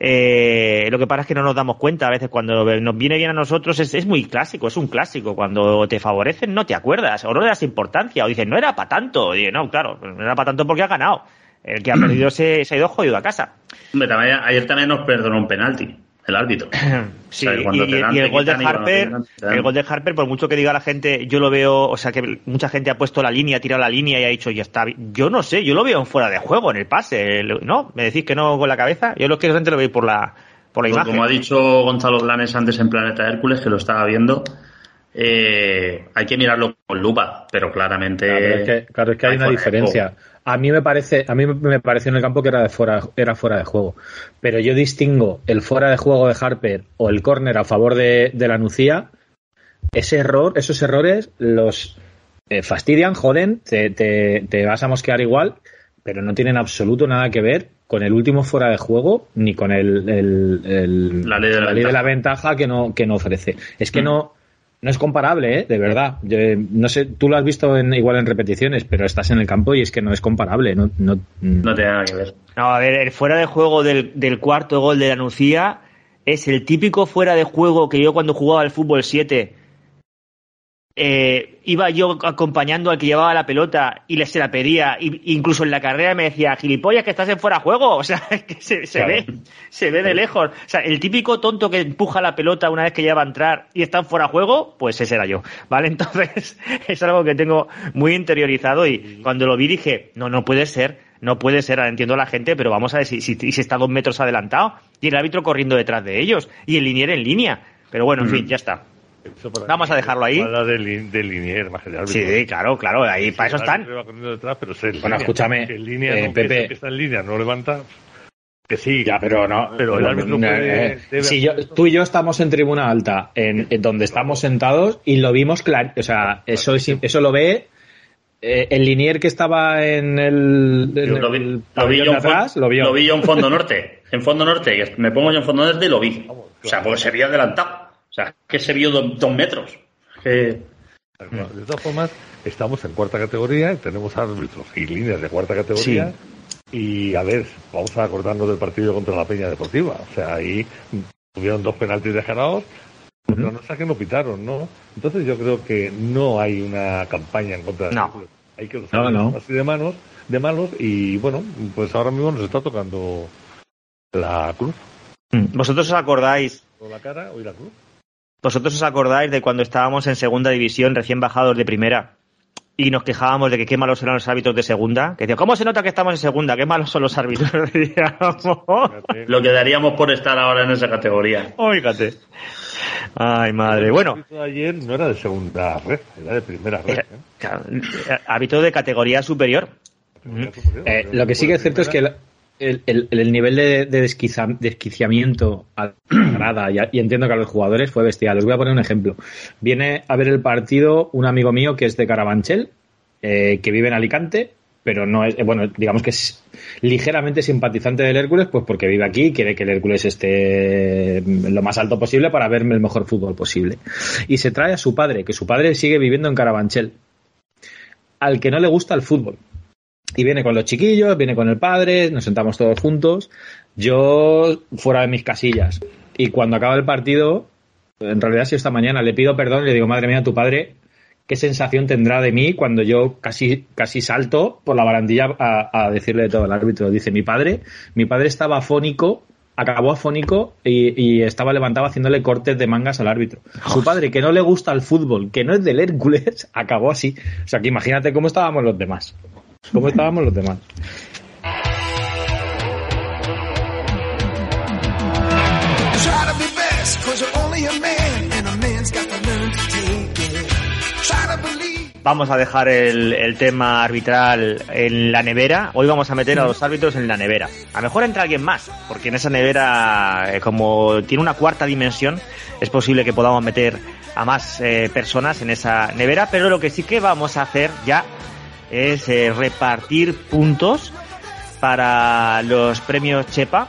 Eh, lo que pasa es que no nos damos cuenta a veces cuando nos viene bien a nosotros es, muy clásico, es un clásico. Cuando te favorecen no te acuerdas o no le das importancia o dices no era para tanto. Y, no, claro, no era para tanto porque ha ganado. El que ha perdido se, se ha ido jodido a casa. Hombre, también- ayer también nos perdonó un penalti. El árbitro. Sí, O sea, cuando y, te dan, y el gol de Harper, dan. el gol de Harper, por mucho que diga la gente, yo lo veo, o sea, que mucha gente ha puesto la línea, ha tirado la línea y ha dicho, ya está. bien". Yo no sé, yo lo veo en fuera de juego, en el pase, el- ¿no? ¿Me decís que no con la cabeza? Yo lo que gente lo veis por la, por la imagen. como ha dicho Gonzalo Blanes antes en Planeta Hércules, que lo estaba viendo, eh, hay que mirarlo con lupa, pero claramente. Claro, es que, claro, es que hay una diferencia. A mí me parece, a mí me pareció en el campo que era de fuera, era fuera de juego. Pero yo distingo el fuera de juego de Harper o el córner a favor de, de la Nucía. Ese error, esos errores los eh, fastidian, joden, te, te, te vas a mosquear igual, pero no tienen absoluto nada que ver con el último fuera de juego ni con el, el- el- La ley de la de la ventaja. ventaja que no, que no ofrece. Es que Mm. no, no es comparable, ¿eh? de verdad. Yo, eh, no sé, tú lo has visto en, igual en repeticiones, pero estás en el campo y es que no es comparable. No, no, No tiene nada que ver. No, a ver, el fuera de juego del, del cuarto gol de la Nucía es el típico fuera de juego que yo cuando jugaba al fútbol 7 eh, iba yo acompañando al que llevaba la pelota y le se la pedía, y, incluso en la carrera me decía, gilipollas, que estás en fuera de juego, o sea, es que se, se Claro. ve, se ve de lejos. O sea, el típico tonto que empuja la pelota una vez que ya va a entrar y está en fuera de juego, pues ese era yo, ¿vale? Entonces, es algo que tengo muy interiorizado y cuando lo vi dije, no, no puede ser, no puede ser, entiendo a la gente, pero vamos a ver si, si, si está dos metros adelantado y el árbitro corriendo detrás de ellos y el linier en línea. Pero bueno, en Mm. fin, ya está. Eso para Vamos a dejarlo ahí. Habla de, lin- de linier, más árbitro. Sí, claro, claro, ahí para eso El están. detrás, pero es Bueno, línea. escúchame, en línea eh, no, Pepe. que está en línea no levanta. Que sí, Ya, pero no. Pero el no, árbitro no, puede- eh, debe si yo, hacer eso. tú y yo estamos en tribuna alta, en, en donde estamos sentados, y lo vimos claro. O sea, eso, es- eso lo ve eh, el linier que estaba en el, en Lo vi, el lo vi yo atrás, lo vio. lo vi yo en fondo norte. En fondo norte, me pongo yo en fondo norte y lo vi. O sea, porque se vio adelantado. Sea, que se vio do- dos metros. Que- De todas formas, estamos en cuarta categoría y tenemos árbitros y líneas de cuarta categoría. Y a ver, vamos a acordarnos del partido contra la Peña Deportiva. O sea, ahí tuvieron dos penaltis dejados, pero no sé que no pitaron, ¿no? Entonces yo creo que no hay una campaña en contra de No. los. Hay que los No, no. así de manos, de malos y bueno, pues ahora mismo nos está tocando la cruz. Vosotros os acordáis, O la cara o la cruz. Vosotros os acordáis de cuando estábamos en segunda división, recién bajados de primera, y nos quejábamos de que qué malos eran los árbitros de segunda. Que decía, ¿cómo se nota que estamos en segunda? Qué malos son los árbitros. Lo que daríamos por estar ahora en esa categoría. Fíjate. Ay, madre. Bueno, El ayer no era de segunda red, era de primera red. eh, ¿eh? claro, árbitro de categoría superior. Eh, lo que sí que es cierto es que el, el- el- el nivel de, de desquiciamiento a la grada y, entiendo que a los jugadores fue bestial. Les voy a poner un ejemplo. Viene a ver el partido un amigo mío que es de Carabanchel, eh, que vive en Alicante, pero no es, eh, bueno, digamos que es ligeramente simpatizante del Hércules, pues porque vive aquí y quiere que el Hércules esté lo más alto posible para ver el mejor fútbol posible. Y se trae a su padre, que su padre sigue viviendo en Carabanchel, al que no le gusta el fútbol. Y viene con los chiquillos, viene con el padre, nos sentamos todos juntos, yo fuera de mis casillas. Y cuando acaba el partido, en realidad si esta mañana le pido perdón y le digo, madre mía, tu padre, ¿qué sensación tendrá de mí cuando yo casi, casi salto por la barandilla a, decirle de todo al árbitro? Dice, mi padre, mi padre estaba afónico, acabó afónico y estaba levantado haciéndole cortes de mangas al árbitro. Su padre, que no le gusta el fútbol, que no es del Hércules, acabó así. O sea, que imagínate cómo estábamos los demás. ¿Cómo estábamos los demás? Vamos a dejar el, el tema arbitral en la nevera. Hoy vamos a meter a los árbitros en la nevera. A lo mejor entra alguien más, porque en esa nevera, eh, como tiene una cuarta dimensión, es posible que podamos meter a más eh, personas en esa nevera. Pero lo que sí que vamos a hacer ya es eh, repartir puntos para los premios Chepa.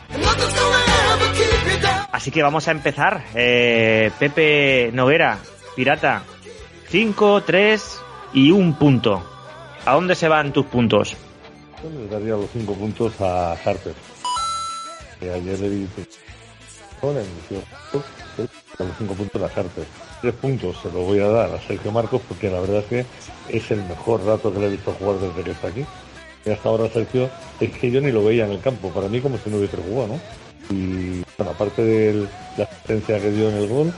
Así que vamos a empezar. Eh, Pepe Noguera, Pirata, 5, 3 y un punto. ¿A dónde se van tus puntos? Yo daría los cinco puntos a Harper. Que ayer le di con el a los cinco puntos a Harper. Tres puntos se los voy a dar a Sergio Marcos porque la verdad es que es el mejor rato que le he visto jugar desde que está aquí. Y hasta ahora Sergio es que yo ni lo veía en el campo. Para mí como si no hubiese jugado, ¿no? Y bueno, aparte de la asistencia que dio en el gol,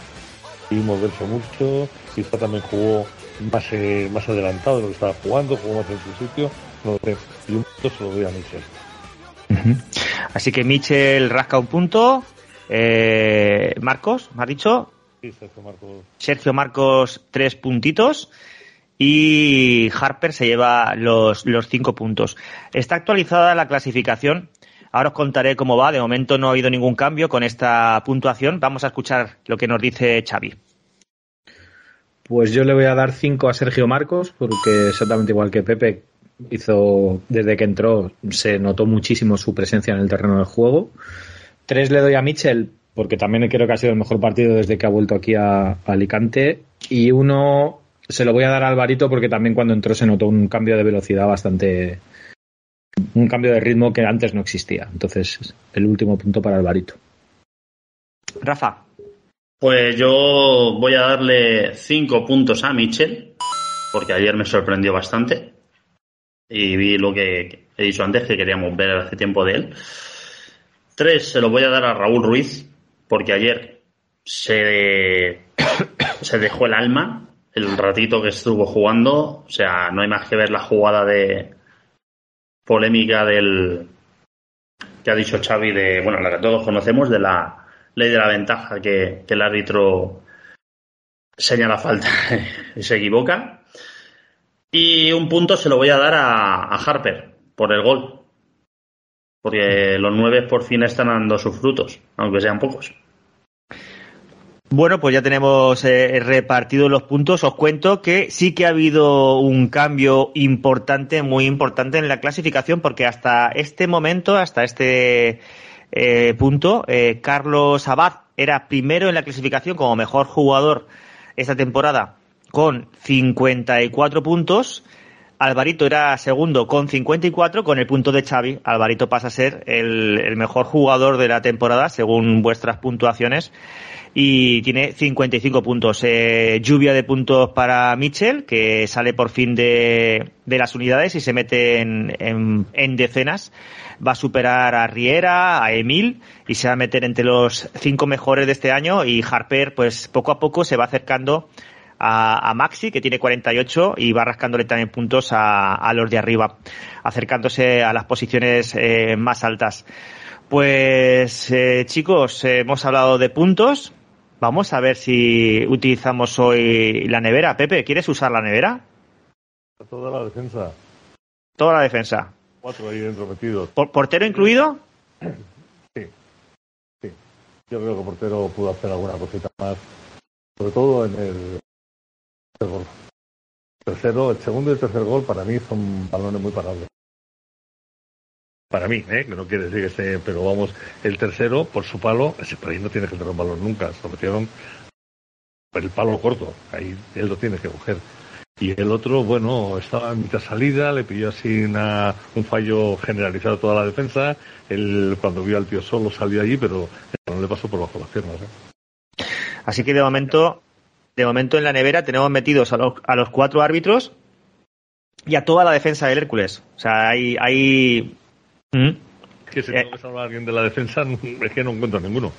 pudimos verse mucho. Quizá también jugó más, eh, más adelantado de lo que estaba jugando, jugó más en su sitio. No lo sé. Y un punto se lo doy a Michel. Así que Michel rasca un punto. Eh, Marcos, ¿me has dicho? Sí, Sergio Marcos. Sergio Marcos, tres puntitos. Y Harper se lleva los, los cinco puntos. Está actualizada la clasificación. Ahora os contaré cómo va. De momento no ha habido ningún cambio con esta puntuación. Vamos a escuchar lo que nos dice Xavi. Pues yo le voy a dar 5 a Sergio Marcos, porque exactamente igual que Pepe hizo desde que entró, se notó muchísimo su presencia en el terreno del juego. 3 le doy a Michel, porque también creo que ha sido el mejor partido desde que ha vuelto aquí a, a Alicante. Y uno se lo voy a dar a Alvarito, porque también cuando entró se notó un cambio de velocidad bastante. un cambio de ritmo que antes no existía. Entonces, el último punto para Alvarito. Rafa, Pues yo voy a darle 5 puntos a Michel, porque ayer me sorprendió bastante. Y vi lo que he dicho antes, que queríamos ver hace tiempo de él. 3 se lo voy a dar a Raúl Ruiz, porque ayer se, se dejó el alma el ratito que estuvo jugando. O sea, no hay más que ver la jugada de polémica del que ha dicho Xavi de, bueno, la que todos conocemos, de la ley de la ventaja que, que el árbitro señala falta y se equivoca. Y un punto se lo voy a dar a, a Harper por el gol. Porque los nueve por fin están dando sus frutos, aunque sean pocos. Bueno, pues ya tenemos eh, repartidos los puntos. Os cuento que sí que ha habido un cambio importante, muy importante en la clasificación, porque hasta este momento, hasta este eh, punto, eh, Carlos Abad era primero en la clasificación como mejor jugador esta temporada con 54 puntos. Alvarito era segundo con 54, con el punto de Xavi. Alvarito pasa a ser el, mejor jugador de la temporada según vuestras puntuaciones y tiene 55 puntos. Eh, lluvia de puntos para Mitchell, que sale por fin de, de las unidades y se mete en, en, en, decenas. Va a superar a Riera, a Emil y se va a meter entre los cinco mejores de este año y Harper, pues poco a poco se va acercando a, a Maxi, que tiene 48 y va rascándole también puntos a, a los de arriba, acercándose a las posiciones eh, más altas. Pues eh, chicos, hemos hablado de puntos, Vamos a ver si utilizamos hoy la nevera. Pepe, ¿quieres usar la nevera? Toda la defensa. Toda la defensa. Cuatro ahí dentro metidos. ¿Por ¿Portero incluido? Sí. Sí. Yo creo que portero pudo hacer alguna cosita más. Sobre todo en el gol. Tercero, el segundo y el tercer gol para mí son balones muy parables. Para mí, ¿eh? que no quiere decir que esté, pero vamos, el tercero, por su palo, ese por ahí no tiene que tener un balón nunca, se lo metieron por el palo corto, ahí él lo tiene que coger. Y el otro, bueno, estaba en mitad salida, le pidió así una, un fallo generalizado a toda la defensa, él cuando vio al tío solo salió allí, pero no le pasó por bajo las piernas. ¿eh? Así que de momento, de momento en la nevera tenemos metidos a los, a los cuatro árbitros y a toda la defensa del Hércules. O sea, hay, hay ¿Mm? Que si tengo que salvar a alguien de la defensa, es que no encuentro ninguno.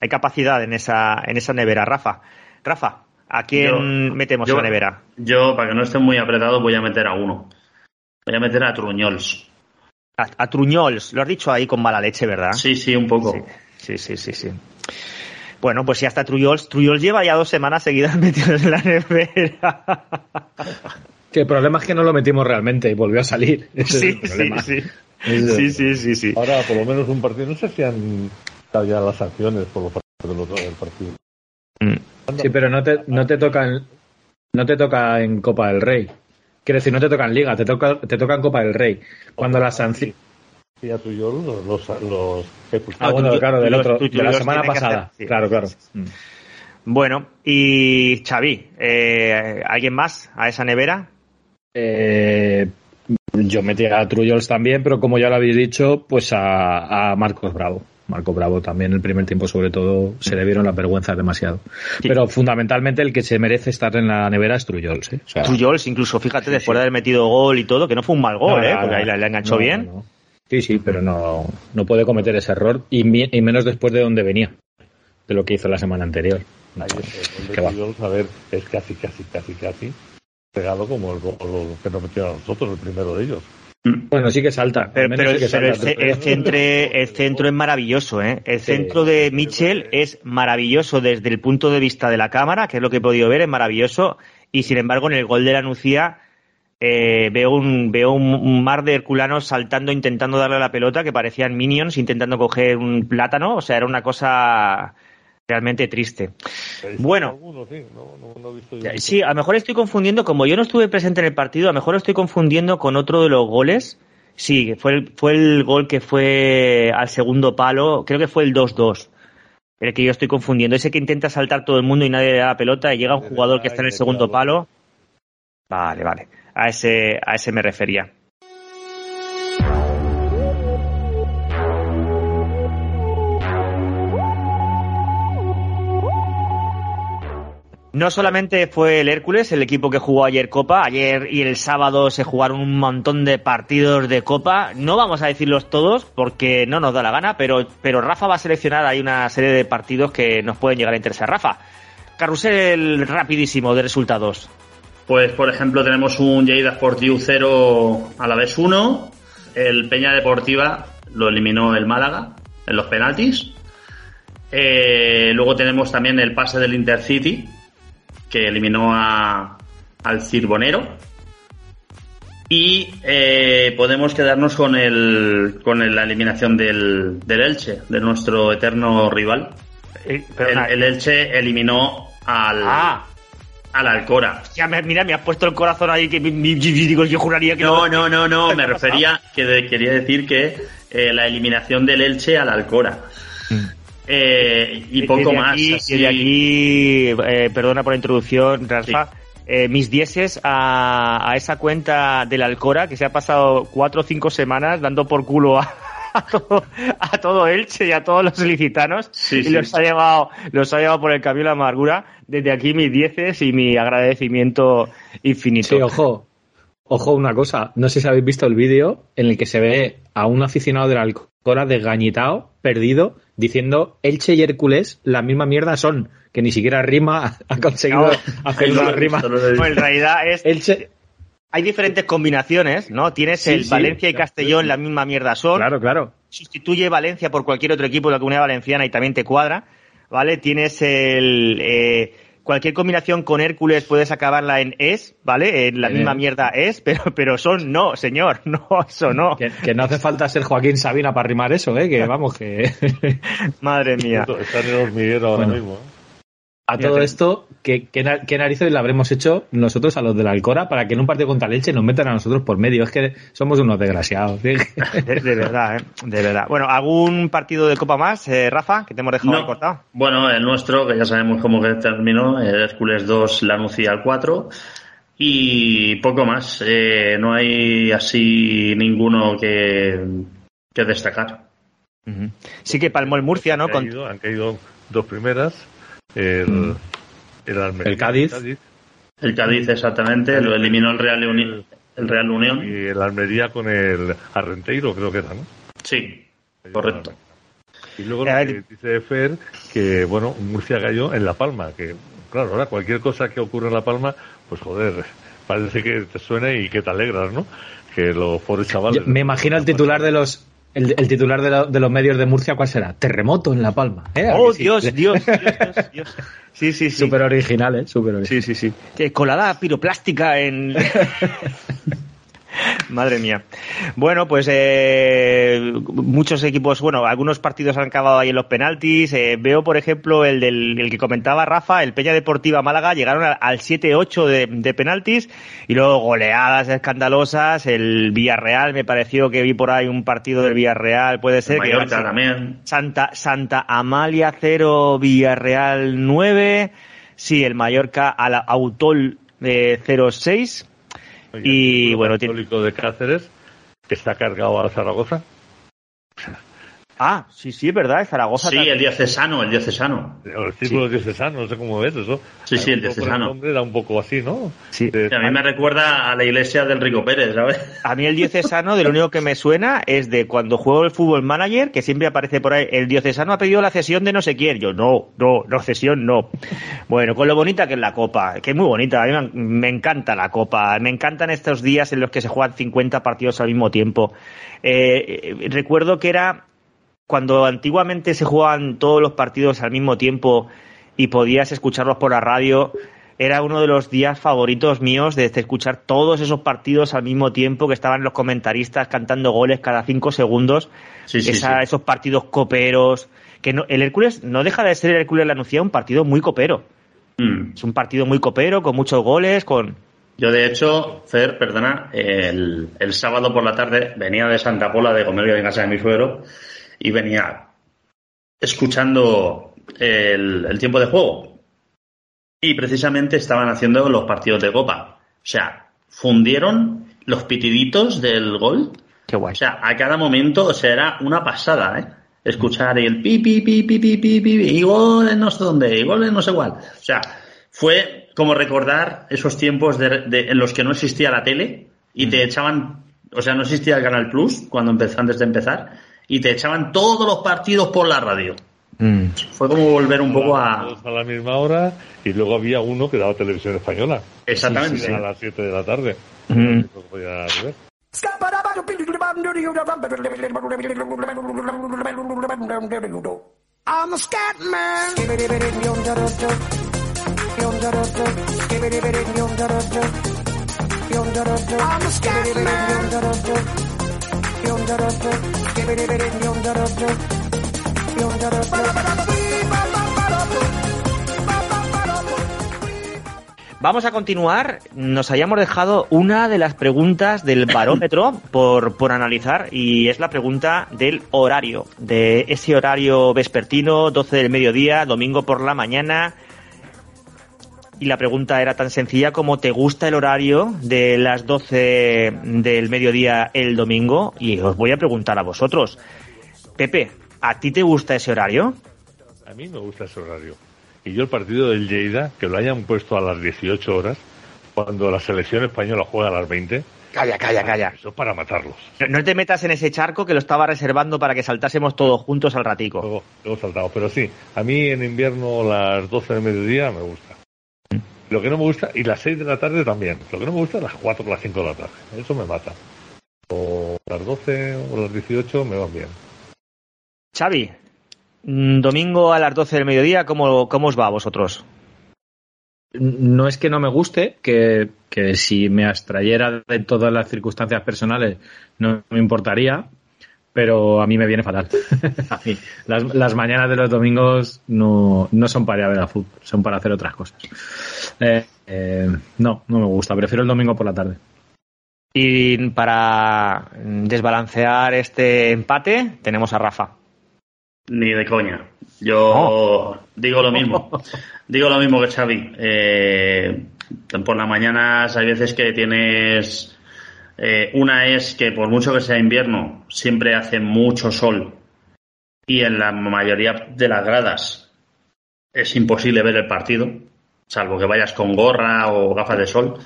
Hay capacidad en esa, en esa nevera, Rafa. Rafa, ¿a quién yo, metemos yo, en la nevera? Yo, para que no esté muy apretado, voy a meter a uno. Voy a meter a Truñols. A, a Truñols, lo has dicho ahí con mala leche, ¿verdad? Sí, sí, un poco. Sí, sí, sí, sí. sí. Bueno, pues ya está Truyols. Truyols lleva ya dos semanas seguidas metidos en la nevera. Que el problema es que no lo metimos realmente y volvió a salir. Ese sí, es el sí, sí. Sí, sí, sí, sí. Ahora, por lo menos un partido. No sé si han dado ya las sanciones por los partidos del partido. Mm. Sí, pero no te, no te toca en, no te toca en Copa del Rey. Quiero decir, no te toca en Liga, te toca, te toca en Copa del Rey. Cuando las sanciones. Sí, a tú y yo los, los, los Ah, bueno, claro, del otro, de la semana pasada. Hacer, sí. Claro, claro. Mm. Bueno, y Xavi, eh, ¿alguien más a esa nevera? Eh, yo metí a Trujols también, pero como ya lo habéis dicho, pues a, a, Marcos Bravo. Marco Bravo también el primer tiempo sobre todo se le vieron las vergüenzas demasiado. Sí. Pero fundamentalmente el que se merece estar en la nevera es Trujols. ¿eh? O sea, Trujols incluso, fíjate, después sí. de haber metido gol y todo, que no fue un mal gol, no, ¿eh? porque ahí le enganchó bien. Sí, sí, pero no, no puede cometer ese error y, mi- y menos después de donde venía, de lo que hizo la semana anterior. Ahí es el Qué va. a ver, es casi, casi, casi, casi pegado como el gol que nos metieron a nosotros, el primero de ellos. Bueno, sí que salta. Pero, pero- sí que pero el, salta. ce- el centro es maravilloso, ¿eh? El centro de Mitchell es maravilloso desde el punto de vista de la cámara, que es lo que he podido ver, es maravilloso. Y sin embargo, en el gol de la Nucía eh, veo un veo un, mar de herculanos saltando, intentando darle la pelota, que parecían minions, intentando coger un plátano. O sea, era una cosa realmente triste. ¿Habéis Bueno. no, no, no visto. Sí, a lo mejor estoy confundiendo, como yo no estuve presente en el partido, a lo mejor estoy confundiendo con otro de los goles. Sí, fue el, fue el gol que fue al segundo palo, creo que fue el 2-2. El que yo estoy confundiendo. Ese que intenta saltar todo el mundo y nadie le da la pelota y llega un jugador que está en el segundo palo. Vale, vale. A ese, a ese me refería. No solamente fue el Hércules, el equipo que jugó ayer Copa, ayer y el sábado se jugaron un montón de partidos de Copa. No vamos a decirlos todos porque no nos da la gana, pero, pero Rafa va a seleccionar ahí una serie de partidos que nos pueden llegar a interesar. Rafa, carrusel rapidísimo de resultados. Pues, por ejemplo, tenemos un Lleida Sportiu 0 a la vez 1. El Peña Deportiva lo eliminó el Málaga en los penaltis. Eh, luego tenemos también el pase del Intercity, que eliminó a, al Cirbonero. Y eh, podemos quedarnos con, el, con el- la eliminación del, del Elche, de nuestro eterno rival. Eh, el Elche eliminó al, Ah, al Alcora. ya me, mira, me has puesto el corazón ahí que digo, yo juraría que No, no, no, no, ¿Qué me refería que de- quería decir que eh, la eliminación del Elche al Alcora. Eh, y poco Desde más. aquí- así. desde aquí, eh, perdona por la introducción, Rafa. eh, mis dieces a, a esa cuenta del Alcora que se ha pasado cuatro o cinco semanas dando por culo a, a todo, a todo Elche y a todos los ilicitanos Sí, y sí. los ha llevado los ha llevado por el camino de la amargura. Desde aquí mis dieces y mi agradecimiento infinito. Sí, ojo. Ojo, una cosa. No sé si habéis visto el vídeo en el que se ve a un aficionado del Alcora desgañitado, perdido, diciendo Elche y Hércules la misma mierda son, que ni siquiera rima ha conseguido No. hacer una rima. No, en realidad es Elche, hay diferentes combinaciones, ¿no? Tienes Sí, el sí. Valencia y Castellón la misma mierda son. claro, claro. sustituye Valencia por cualquier otro equipo de la comunidad valenciana y también te cuadra, ¿vale? Tienes el... eh, cualquier combinación con Hércules puedes acabarla en es, ¿vale? En la misma mierda es, pero, pero son no, señor, no, eso no. Que, que no hace falta ser Joaquín Sabina para rimar eso, ¿eh? Que vamos, que... Madre mía. Está en hormiguero ahora Bueno. mismo. ¿eh? A todo esto, ¿qué, qué, na- qué narices le habremos hecho nosotros a los del Alcora para que en un partido contra Leche nos metan a nosotros por medio? Es que somos unos desgraciados. De, de verdad, ¿eh? De verdad. Bueno, ¿algún partido de Copa más, eh, Rafa, que te hemos dejado No. cortado? Bueno, el nuestro, que ya sabemos cómo que terminó, el Hércules 2, la Nucía al 4. Y poco más. Eh, no hay así ninguno que, que destacar. Sí que palmó el Murcia, ¿no? Han Con- caído, han caído dos primeras. El, el, Almería, El Cádiz. El Cádiz, exactamente, lo eliminó el Real, Uni- el Real Unión. y el Almería con el Arrenteiro, creo que era, ¿no? Sí, correcto. Y luego lo ver. que dice Fer, que bueno, Murcia cayó en La Palma, que claro, ahora cualquier cosa que ocurra en La Palma, pues joder, parece que te suena y que te alegras, ¿no? Que los pobres chavales... Yo me imagino el titular de los el, el titular de, lo- de los medios de Murcia, ¿cuál será? Terremoto en La Palma. ¿eh? ¿A ¡Oh, sí? Dios, Dios, Dios, Dios, Dios! Sí, sí, sí. Súper original, ¿eh? Súper original. Sí, sí, sí. Eh, colada piroplástica en. Madre mía. Bueno, pues eh, muchos equipos, bueno, algunos partidos han acabado ahí en los penaltis. Eh, veo, por ejemplo, el del el que comentaba Rafa, el Peña Deportiva Málaga, llegaron al, al 7-8 de, de penaltis y luego goleadas escandalosas. El Villarreal, me pareció que vi por ahí un partido del Villarreal, puede ser. que Mallorca ganase- también. Santa, Santa Amalia 0, Villarreal 9. Sí, el Mallorca a la Autol eh, 0-6. Oye, y, el bueno, Católico de Cáceres, que está cargado a Zaragoza. Ah, sí, sí, es verdad, Zaragoza. Sí, también. el diocesano, el diocesano. El círculo diocesano, no sé cómo es eso. Sí, sí, el diocesano. nombre era un poco así, ¿no? Sí. De- A mí me recuerda a la iglesia del Rico Pérez, ¿sabes? A mí el diocesano, de lo único que me suena es de cuando juego el fútbol manager, que siempre aparece por ahí, el diocesano ha pedido la cesión de no sé quién. Yo, no, no, no, cesión no. Bueno, con lo bonita que es la copa, que es muy bonita, a mí me, me encanta la copa, me encantan estos días en los que se juegan 50 partidos al mismo tiempo. Eh, eh, recuerdo que era cuando antiguamente se jugaban todos los partidos al mismo tiempo y podías escucharlos por la radio, era uno de los días favoritos míos de escuchar todos esos partidos al mismo tiempo que estaban los comentaristas cantando goles cada cinco segundos. Sí, sí, Esa- sí. Esos partidos coperos. Que no, el Hércules no deja de ser el Hércules la Nucía un partido muy copero. Mm. Es un partido muy copero, con muchos goles, con. Yo, de hecho, Fer, perdona, el, el sábado por la tarde venía de Santa Pola de comer en casa de mi suegro y venía escuchando el, el tiempo de juego. Y precisamente estaban haciendo los partidos de Copa. O sea, fundieron los pitiditos del gol. Qué guay. O sea, a cada momento, o sea, era una pasada, ¿eh? Escuchar el pi, pi, pi, pi, pi, pi, pi, y gol en no sé dónde, y gol en no sé cuál. O sea, fue como recordar esos tiempos de, de- en los que no existía la tele y te echaban, o sea, no existía el Canal Plus cuando empezó, antes de empezar, y te echaban todos los partidos por la radio. Mm. Fue como volver un poco a... Todos a la misma hora y luego había uno que daba televisión española. Exactamente. Sí, A las 7 de la tarde. Mm. Eso podía ver. I'm a scat man. I'm a scat man. Vamos a continuar. Nos hayamos dejado una de las preguntas del barómetro por, por analizar y es la pregunta del horario, de ese horario vespertino, 12 del mediodía, domingo por la mañana. Y la pregunta era tan sencilla como ¿te gusta el horario de las 12 del mediodía el domingo? Y os voy a preguntar a vosotros. Pepe, ¿a ti te gusta ese horario? A mí me gusta ese horario. Y yo el partido del Lleida, que lo hayan puesto a las 18 horas, cuando la selección española juega a las 20, Calla, calla, calla. eso es para matarlos. No, no te metas en ese charco que lo estaba reservando para que saltásemos todos juntos al ratico. Luego, luego saltamos. Pero sí, a mí en invierno las 12 del mediodía me gusta. Lo que no me gusta, y las 6 de la tarde también. Lo que no me gusta, las 4 o las 5 de la tarde. Eso me mata. O las 12 o las 18 me van bien. Xavi, mm, domingo a las 12 del mediodía, ¿cómo, cómo os va a vosotros? No es que no me guste, que, que si me abstrayera de todas las circunstancias personales no me importaría, pero a mí me viene fatal. A mí, las, las mañanas de los domingos no, no son para ir a ver a fútbol, son para hacer otras cosas. Eh, eh, no, no me gusta, prefiero el domingo por la tarde. Y para desbalancear este empate, tenemos a Rafa. Ni de coña. Yo digo lo mismo. digo lo mismo que Xavi. Eh, por las mañanas hay veces que tienes... eh, una es que por mucho que sea invierno, siempre hace mucho sol. Y en la mayoría de las gradas es imposible ver el partido, salvo que vayas con gorra o gafas de sol.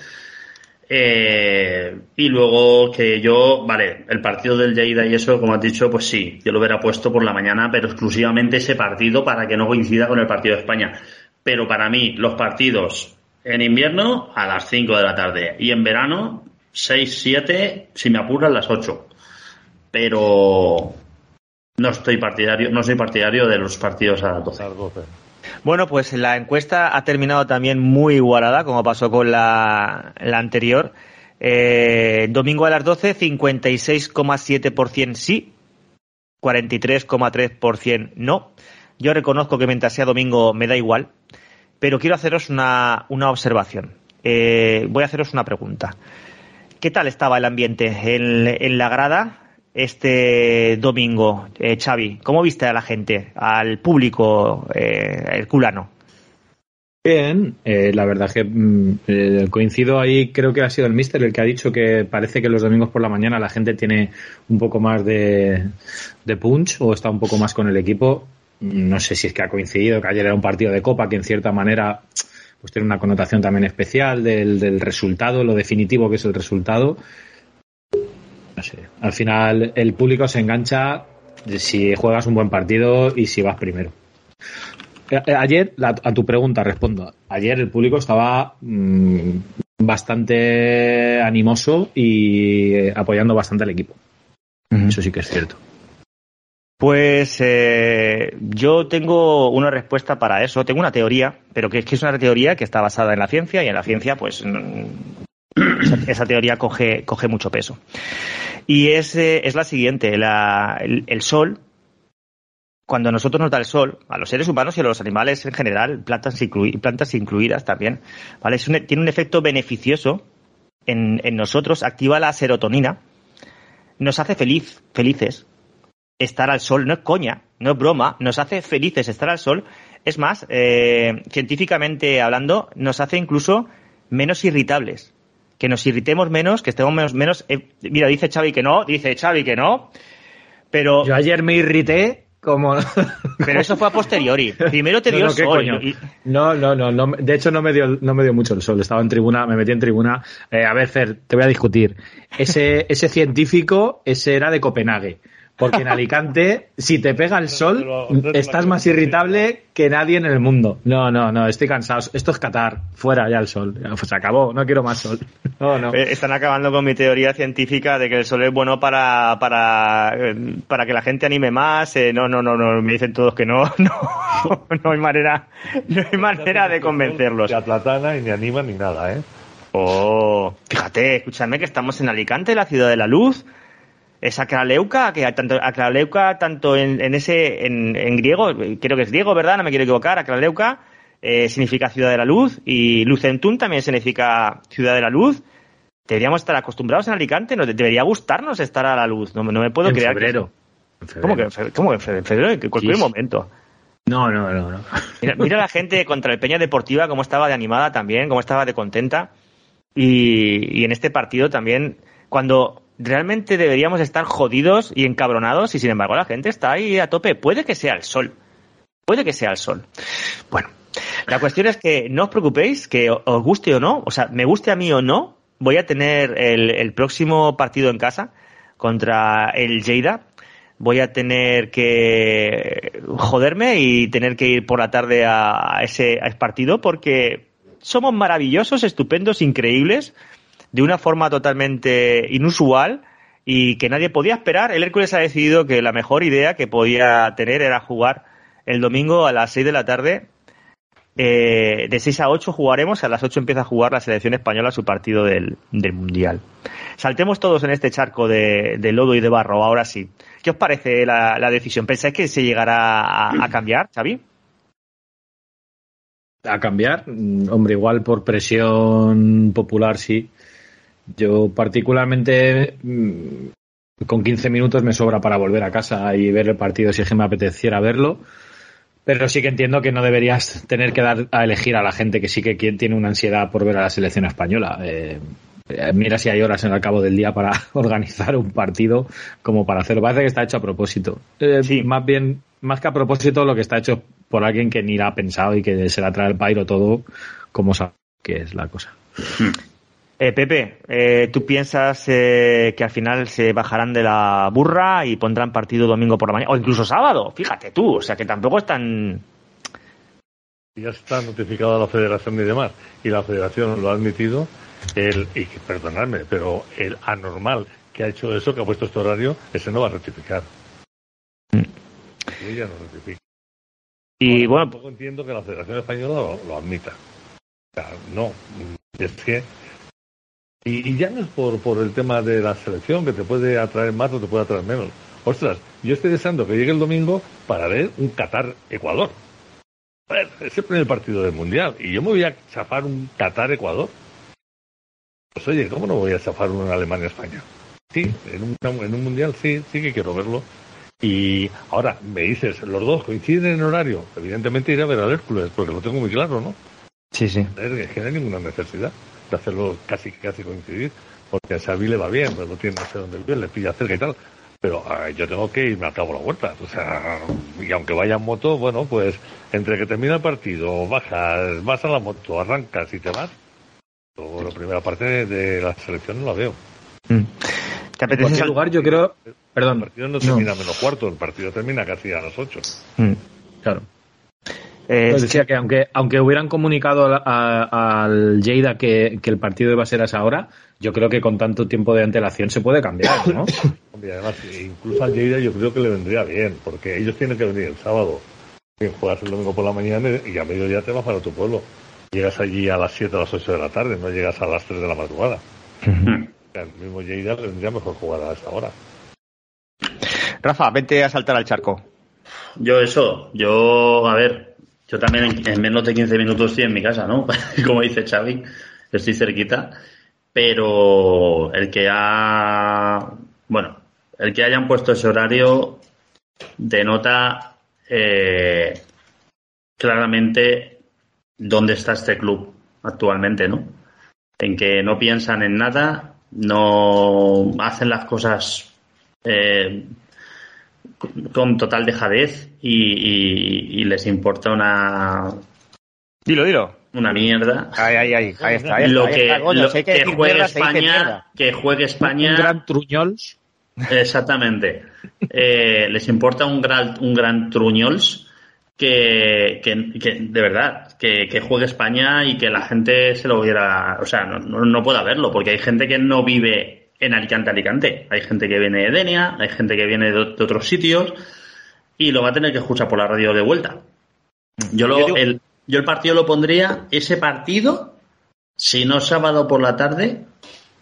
Eh, y luego que yo, vale, el partido del Lleida y eso, como has dicho, pues sí, yo lo hubiera puesto por la mañana, pero exclusivamente ese partido para que no coincida con el partido de España. Pero para mí, los partidos en invierno a las 5 de la tarde y en verano 6, 7, si me apuran las 8. Pero no estoy partidario, no soy partidario de los partidos a las 12. Las 12. Bueno, pues la encuesta ha terminado también muy igualada, como pasó con la, la anterior. Eh, domingo a las 12, 56,7% sí, 43,3% no. Yo reconozco que mientras sea domingo me da igual, pero quiero haceros una, una observación. Eh, voy a haceros una pregunta. ¿Qué tal estaba el ambiente en, la grada este domingo, eh, Xavi? ¿Cómo viste a la gente, al público eh, herculano? Bien, eh, la verdad que mm, eh, coincido ahí, creo que ha sido el mister el que ha dicho que parece que los domingos por la mañana la gente tiene un poco más de, de punch o está un poco más con el equipo. No sé si es que ha coincidido, que ayer era un partido de copa que en cierta manera pues tiene una connotación también especial del, del resultado, lo definitivo que es el resultado. No sé, al final el público se engancha si juegas un buen partido y si vas primero. Eh, eh, Ayer, a tu pregunta respondo. Ayer el público estaba mm, bastante animoso y eh, apoyando bastante al equipo. Eso sí que es cierto. Pues eh, yo tengo una respuesta para eso, tengo una teoría, pero que es una teoría que está basada en la ciencia y en la ciencia pues mm, esa, teoría coge, coge mucho peso. Y es, eh, es la siguiente, la- el, el sol, cuando a nosotros nos da el sol, a los seres humanos y a los animales en general, plantas, plantas incluidas también, ¿vale? Tiene un efecto beneficioso en, en nosotros, activa la serotonina, nos hace feliz, felices, estar al sol, no es coña, no es broma, nos hace felices estar al sol. Es más, eh, científicamente hablando, nos hace incluso menos irritables. Que nos irritemos menos, que estemos menos. menos eh, mira, dice Xavi que no, dice Xavi que no, pero, Yo ayer me irrité como... pero eso fue a posteriori. Primero te dio no, el ¿qué sol. coño? y- No, no, no, no, de hecho no me dio, no me dio mucho el sol. Estaba en tribuna, me metí en tribuna. Eh, a ver, Fer, te voy a discutir. Ese, ese científico, ese era de Copenhague. Porque en Alicante, si te pega el sol, estás más irritable que nadie en el mundo. No, no, no, estoy cansado. Esto es Qatar. Fuera ya el sol. Pues se acabó, no quiero más sol. No, no. Eh, Están acabando con mi teoría científica de que el sol es bueno para, para, eh, para que la gente anime más. Eh, no, no, no, no, me dicen todos que no. No, no hay manera, no hay manera de convencerlos. Ni atlatana y ni anima ni nada, ¿eh? Oh, fíjate, escúchame que estamos en Alicante, la ciudad de la luz. Es Acraleuca, que tanto, Acraleuca, tanto en, en ese, en, en griego, creo que es griego, ¿verdad? No me quiero equivocar, Acraleuca eh, significa ciudad de la luz y Lucentum también significa ciudad de la luz. Deberíamos estar acostumbrados en Alicante, nos debería gustarnos estar a la luz. No, me- no me puedo en creer. que- febrero. En febrero. ¿Cómo que en febrero? ¿Cómo que en febrero? En cualquier momento. No, no, no, no. Mira, mira la gente contra el Peña Deportiva, cómo estaba de animada también, cómo estaba de contenta. Y, y en este partido también, cuando realmente deberíamos estar jodidos y encabronados, y sin embargo la gente está ahí a tope. Puede que sea el sol. Puede que sea el sol. Bueno, la cuestión es que no os preocupéis, que os guste o no, o sea, me guste a mí o no, voy a tener el, el próximo partido en casa contra el Lleida. Voy a tener que joderme y tener que ir por la tarde a ese, a ese partido porque somos maravillosos, estupendos, increíbles, de una forma totalmente inusual y que nadie podía esperar. El Hércules ha decidido que la mejor idea que podía tener era jugar el domingo a las 6 de la tarde. Eh, de 6 a 8 jugaremos, a las 8 empieza a jugar la selección española su partido del, Mundial. Saltemos todos en este charco de, lodo y de barro, ahora sí. ¿Qué os parece la, la decisión? ¿Pensáis que se llegará a, a cambiar, Xavi? a cambiar. Mm, Hombre, igual por presión popular sí. Yo particularmente mm, con 15 minutos me sobra para volver a casa y ver el partido si es que me apeteciera verlo. Pero sí que entiendo que no deberías tener que dar a elegir a la gente que sí que tiene una ansiedad por ver a la selección española. Eh, eh, mira si hay horas en el cabo del día para organizar un partido como para hacerlo. Parece que está hecho a propósito. Eh, Sí. Más bien, más que a propósito, lo que está hecho por alguien que ni la ha pensado y que se la trae el pairo todo como sabe que es la cosa. Eh, Pepe, eh, ¿tú piensas eh, que al final se bajarán de la burra y pondrán partido domingo por la mañana? O incluso sábado, fíjate tú, o sea que tampoco es tan... ya está notificada la federación y demás, y la federación lo ha admitido, el, y que, perdonadme, pero el anormal que ha hecho eso, que ha puesto este horario, ese no va a rectificar. Ella no rectifica. Y bueno, tampoco entiendo que la Federación Española lo, lo admita. O sea, no, es que. Y, y ya no es por, por el tema de la selección, que te puede atraer más o te puede atraer menos. Ostras, yo estoy deseando que llegue el domingo para ver un Qatar-Ecuador. Es el primer partido del Mundial y yo me voy a chafar un Qatar-Ecuador. Pues oye, ¿cómo no voy a chafar un Alemania-España? Sí, en un, en un Mundial sí, sí que quiero verlo. Y ahora me dices, los dos coinciden en horario. Evidentemente iré a ver al Hércules, porque lo tengo muy claro, ¿no? Sí, sí. Es que no hay ninguna necesidad de hacerlo casi casi coincidir, porque a Xavi le va bien, pues lo tiene no sé dónde vive, le pilla cerca y tal. Pero yo tengo que irme a cabo la vuelta. O sea, y aunque vaya en moto, bueno, pues entre que termina el partido, bajas, vas a la moto, arrancas y te vas. Yo la primera parte de, la selección no la veo. Mm. ¿Te En apetece cualquier sal- lugar, yo creo. El Perdón. partido no no. termina menos cuarto, el partido termina casi a las ocho. Mm. Claro. Eh, Pues decía que aunque, aunque hubieran comunicado a- a- al Lleida que, que el partido iba a ser a esa hora, yo creo que con tanto tiempo de antelación se puede cambiar, ¿no? Hombre, además, incluso al Lleida yo creo que le vendría bien, porque ellos tienen que venir el sábado. Bien, juegas el domingo por la mañana y a mediodía te vas para tu pueblo. Llegas allí a las 7 o a las 8 de la tarde, no llegas a las 3 de la madrugada. El mismo Lleida le vendría mejor jugar a esa hora. Rafa, vete a saltar al charco. Yo eso, yo, a ver, yo también en, en menos de 15 minutos estoy en mi casa, ¿no? Como dice Xavi, estoy cerquita, pero el que ha, bueno, el que hayan puesto ese horario denota eh, claramente dónde está este club actualmente, ¿no? En que no piensan en nada, no hacen las cosas eh, con total dejadez y, y- y les importa una, Dilo, dilo. una mierda. Ahí, ahí, ahí. Ahí está. Ahí Lo ahí que, está, lo que juegue mierda, España, que juegue España, Un gran truñols. exactamente. Eh, les importa un gran, un gran truñols que, que, que, de verdad, que, que juegue España y que la gente se lo viera, o sea, no, no, no pueda verlo, porque hay gente que no vive en Alicante, Alicante. Hay gente que viene de Denia, hay gente que viene de, de otros sitios y lo va a tener que escuchar por la radio de vuelta. Yo, lo, Yo el, yo el partido lo pondría, ese partido, si no sábado por la tarde,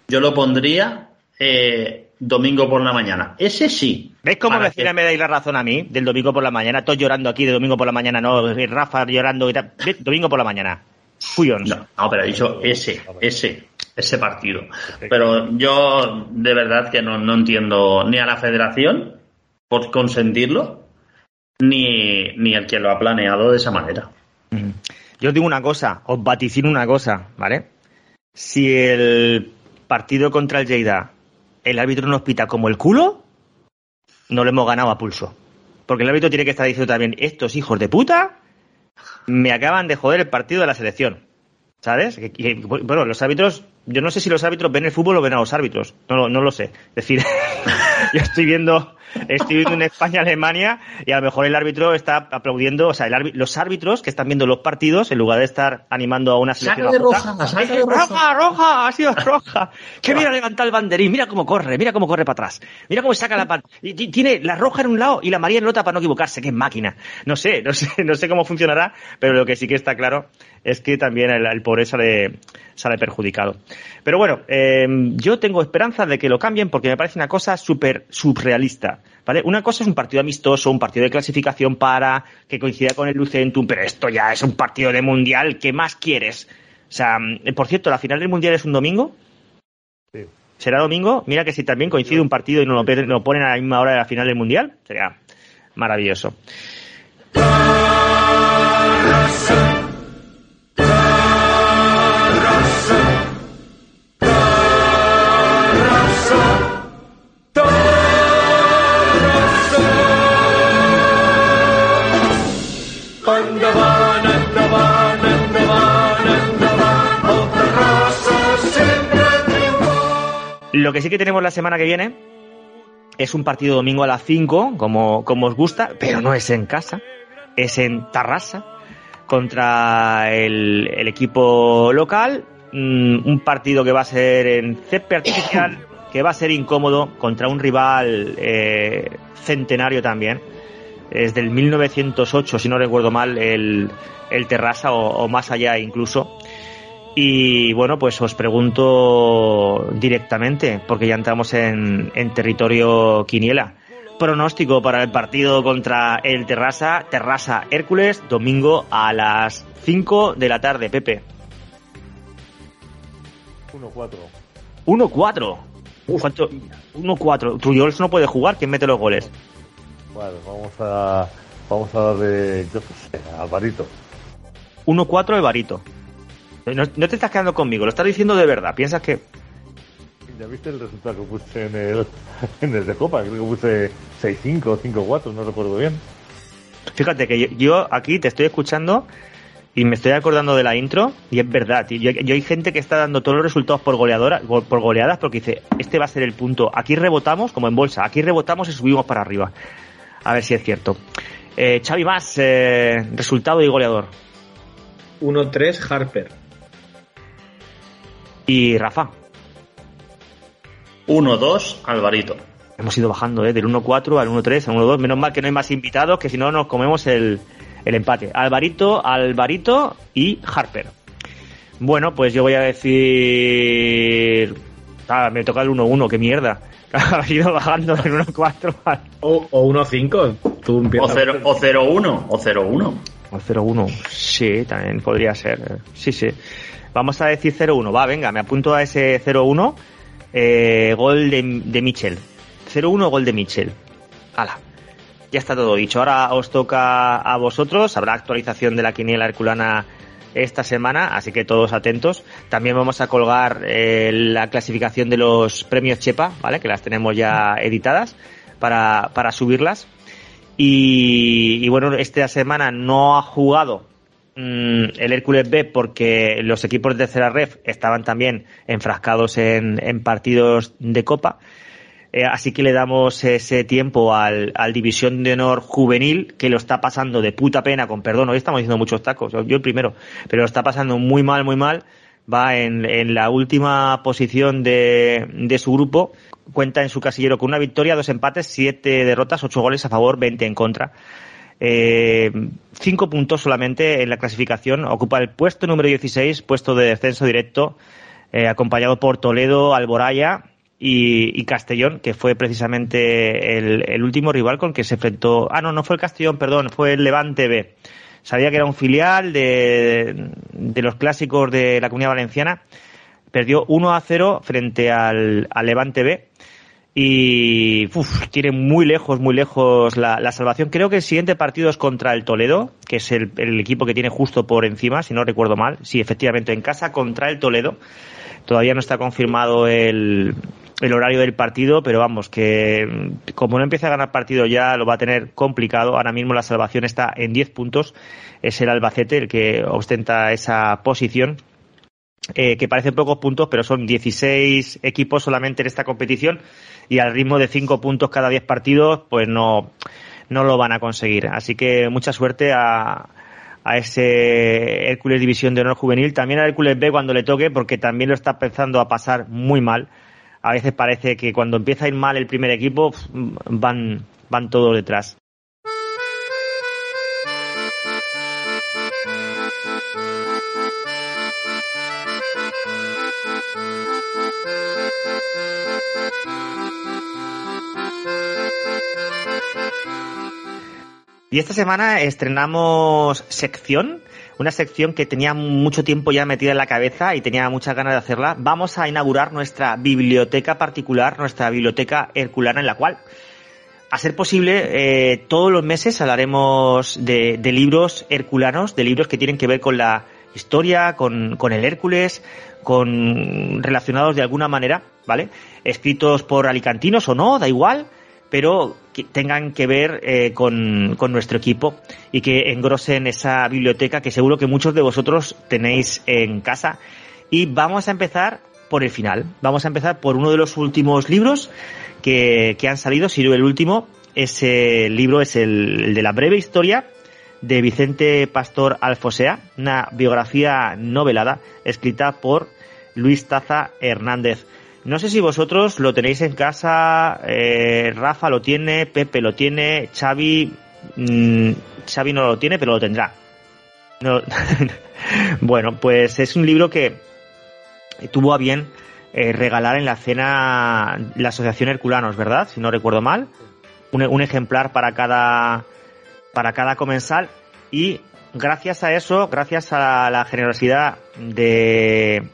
yo lo pondría eh, domingo por la mañana. Ese sí. ¿Veis cómo vecina que- me dais la razón a mí del domingo por la mañana? Todos llorando aquí de domingo por la mañana, no, y Rafa llorando y tal. Domingo por la mañana. Fuyons. No, no, pero he dicho ese, ese, ese partido. Pero yo de verdad que no, no entiendo ni a la federación por consentirlo, ni, ni el que lo ha planeado de esa manera. Yo os digo una cosa, os vaticino una cosa, ¿vale? Si el partido contra el Lleida el árbitro nos pita como el culo, no lo hemos ganado a pulso. Porque el árbitro tiene que estar diciendo también, estos hijos de puta me acaban de joder el partido de la selección. ¿Sabes? Bueno, los árbitros, yo no sé si los árbitros ven el fútbol o ven a los árbitros. No, lo- no lo sé. Es decir, yo estoy viendo, estoy viendo en España, Alemania, y a lo mejor el árbitro está aplaudiendo, o sea, el los árbitros que están viendo los partidos, en lugar de estar animando a una selección. Saca de roja, de roja. roja, roja, ha sido roja. Que mira levantar el banderín, mira cómo corre, mira cómo corre para atrás, mira cómo saca la y ti- Tiene la roja en un lado y la amarilla en el otro para no equivocarse, que es máquina. No sé, no sé, no sé cómo funcionará, pero lo que sí que está claro es que también el, el pobre sale, sale perjudicado. Pero bueno, eh, yo tengo esperanza de que lo cambien porque me parece una cosa súper surrealista. ¿Vale? Una cosa es un partido amistoso, un partido de clasificación para que coincida con el Lucentum, pero esto ya es un partido de mundial. ¿Qué más quieres? O sea, mm, por cierto, la final del mundial es un domingo. Sí. ¿Será domingo? Mira que si también coincide un partido y nos lo, lo ponen a la misma hora de la final del mundial, sería maravilloso. Lo que sí que tenemos la semana que viene es un partido domingo a las 5, como, como os gusta, pero no es en casa, es en Tarrasa, contra el, equipo local. Mm, un partido que va a ser en césped artificial, que va a ser incómodo contra un rival eh, centenario también. Es del 1908, si no recuerdo mal, el, el Terrassa o, o más allá incluso. Y bueno, pues os pregunto directamente, porque ya entramos en, en territorio quiniela. Pronóstico para el partido contra el Terrassa, Terrassa Hércules, domingo a las 5 de la tarde, Pepe. 1-4. 1-4. ¿Cuánto? 1-4. Trujols no puede jugar, ¿quién mete los goles? Bueno, vamos a, vamos a darle, yo qué sé, a Alvarito. 1-4 Evarito. No, no te estás quedando conmigo, lo estás diciendo de verdad. Piensas que. Ya viste el resultado que puse en el, en el de Copa, creo que puse 6-5 o 5-4, no recuerdo bien. Fíjate que yo, yo aquí te estoy escuchando y me estoy acordando de la intro y es verdad, tío. Yo, yo hay gente que está dando todos los resultados por goleadora, go- por goleadas porque dice, este va a ser el punto. Aquí rebotamos, como en bolsa, aquí rebotamos y subimos para arriba. A ver si es cierto. Eh, Xavi más, eh, resultado y goleador. 1-3 Harper. Y Rafa. 1-2 Alvarito. Hemos ido bajando ¿eh? del 1-4 al 1-3 al 1-2. Menos mal que no hay más invitados, que si no nos comemos el, el empate. Alvarito, Alvarito y Harper. Bueno, pues yo voy a decir... Ah, me toca el 1-1, qué mierda. Ha ido bajando del 1-4 al O, o 1-5. Tú O empiezas. 0 o 0-1. O 0-1. al 0-1. Sí, también podría ser. Sí, sí. Vamos a decir 0-1. Va, venga, me apunto a ese 0-1. Eh, gol de, de Mitchell. 0-1, gol de Mitchell. Hala. Ya está todo dicho. Ahora os toca a vosotros. Habrá actualización de la quiniela herculana esta semana, así que todos atentos. También vamos a colgar eh, la clasificación de los premios Chepa, ¿vale? Que las tenemos ya editadas para, para subirlas. Y, y bueno, esta semana no ha jugado mm, el Hércules B porque los equipos de tercera ref estaban también enfrascados en, en partidos de Copa. Eh, así que le damos ese tiempo al, al División de Honor Juvenil, que lo está pasando de puta pena, con perdón, hoy estamos diciendo muchos tacos, yo el primero, pero lo está pasando muy mal, muy mal. Va en, en la última posición de, de su grupo, cuenta en su casillero con una victoria, dos empates, siete derrotas, ocho goles a favor, 20 en contra. Eh, cinco puntos solamente en la clasificación, ocupa el puesto número 16, puesto de descenso directo, eh, acompañado por Toledo, Alboraya y, Castellón, que fue precisamente el, último rival con que se enfrentó. Ah, no, no fue el Castellón, perdón, fue el Levante B. Sabía que era un filial de, de los clásicos de la Comunidad Valenciana. Perdió 1 a 0 frente al, Levante B y tiene muy lejos, muy lejos la, la salvación. Creo que el siguiente partido es contra el Toledo, que es el, el equipo que tiene justo por encima, si no recuerdo mal. Sí, efectivamente, en casa contra el Toledo. Todavía no está confirmado el, el horario del partido, pero vamos, que mm, como no empieza a ganar partido ya lo va a tener complicado. Ahora mismo la salvación está en 10 puntos. Es el Albacete el que ostenta esa posición. Eh, que parecen pocos puntos, pero son 16 equipos solamente en esta competición y al ritmo de 5 puntos cada 10 partidos, pues no, no lo van a conseguir. Así que mucha suerte a, a ese Hércules División de Honor Juvenil, también a Hércules B cuando le toque, porque también lo está empezando a pasar muy mal. A veces parece que cuando empieza a ir mal el primer equipo, van, van todos detrás. Y esta semana estrenamos sección, una sección que tenía mucho tiempo ya metida en la cabeza y tenía muchas ganas de hacerla. Vamos a inaugurar nuestra biblioteca particular, nuestra biblioteca herculana, en la cual, a ser posible, eh, todos los meses hablaremos de, de libros herculanos, de libros que tienen que ver con la historia, con, con el Hércules, con relacionados de alguna manera, ¿vale? Escritos por alicantinos o no, da igual, pero que tengan que ver eh, con, con nuestro equipo y que engrosen esa biblioteca que seguro que muchos de vosotros tenéis en casa. Y vamos a empezar por el final. Vamos a empezar por uno de los últimos libros que, que han salido. Si no el último, ese libro es el, el de la breve historia de Vicente Pastor Alfosea, una biografía novelada escrita por Luis Taza Hernández. No sé si vosotros lo tenéis en casa, eh, Rafa lo tiene, Pepe lo tiene, Xavi, mm, Xavi no lo tiene, pero lo tendrá. No- bueno, pues es un libro que tuvo a bien eh, regalar en la cena la Asociación Herculanos, ¿verdad? Si no recuerdo mal. Un, un ejemplar para cada, para cada comensal y gracias a eso, gracias a la generosidad de,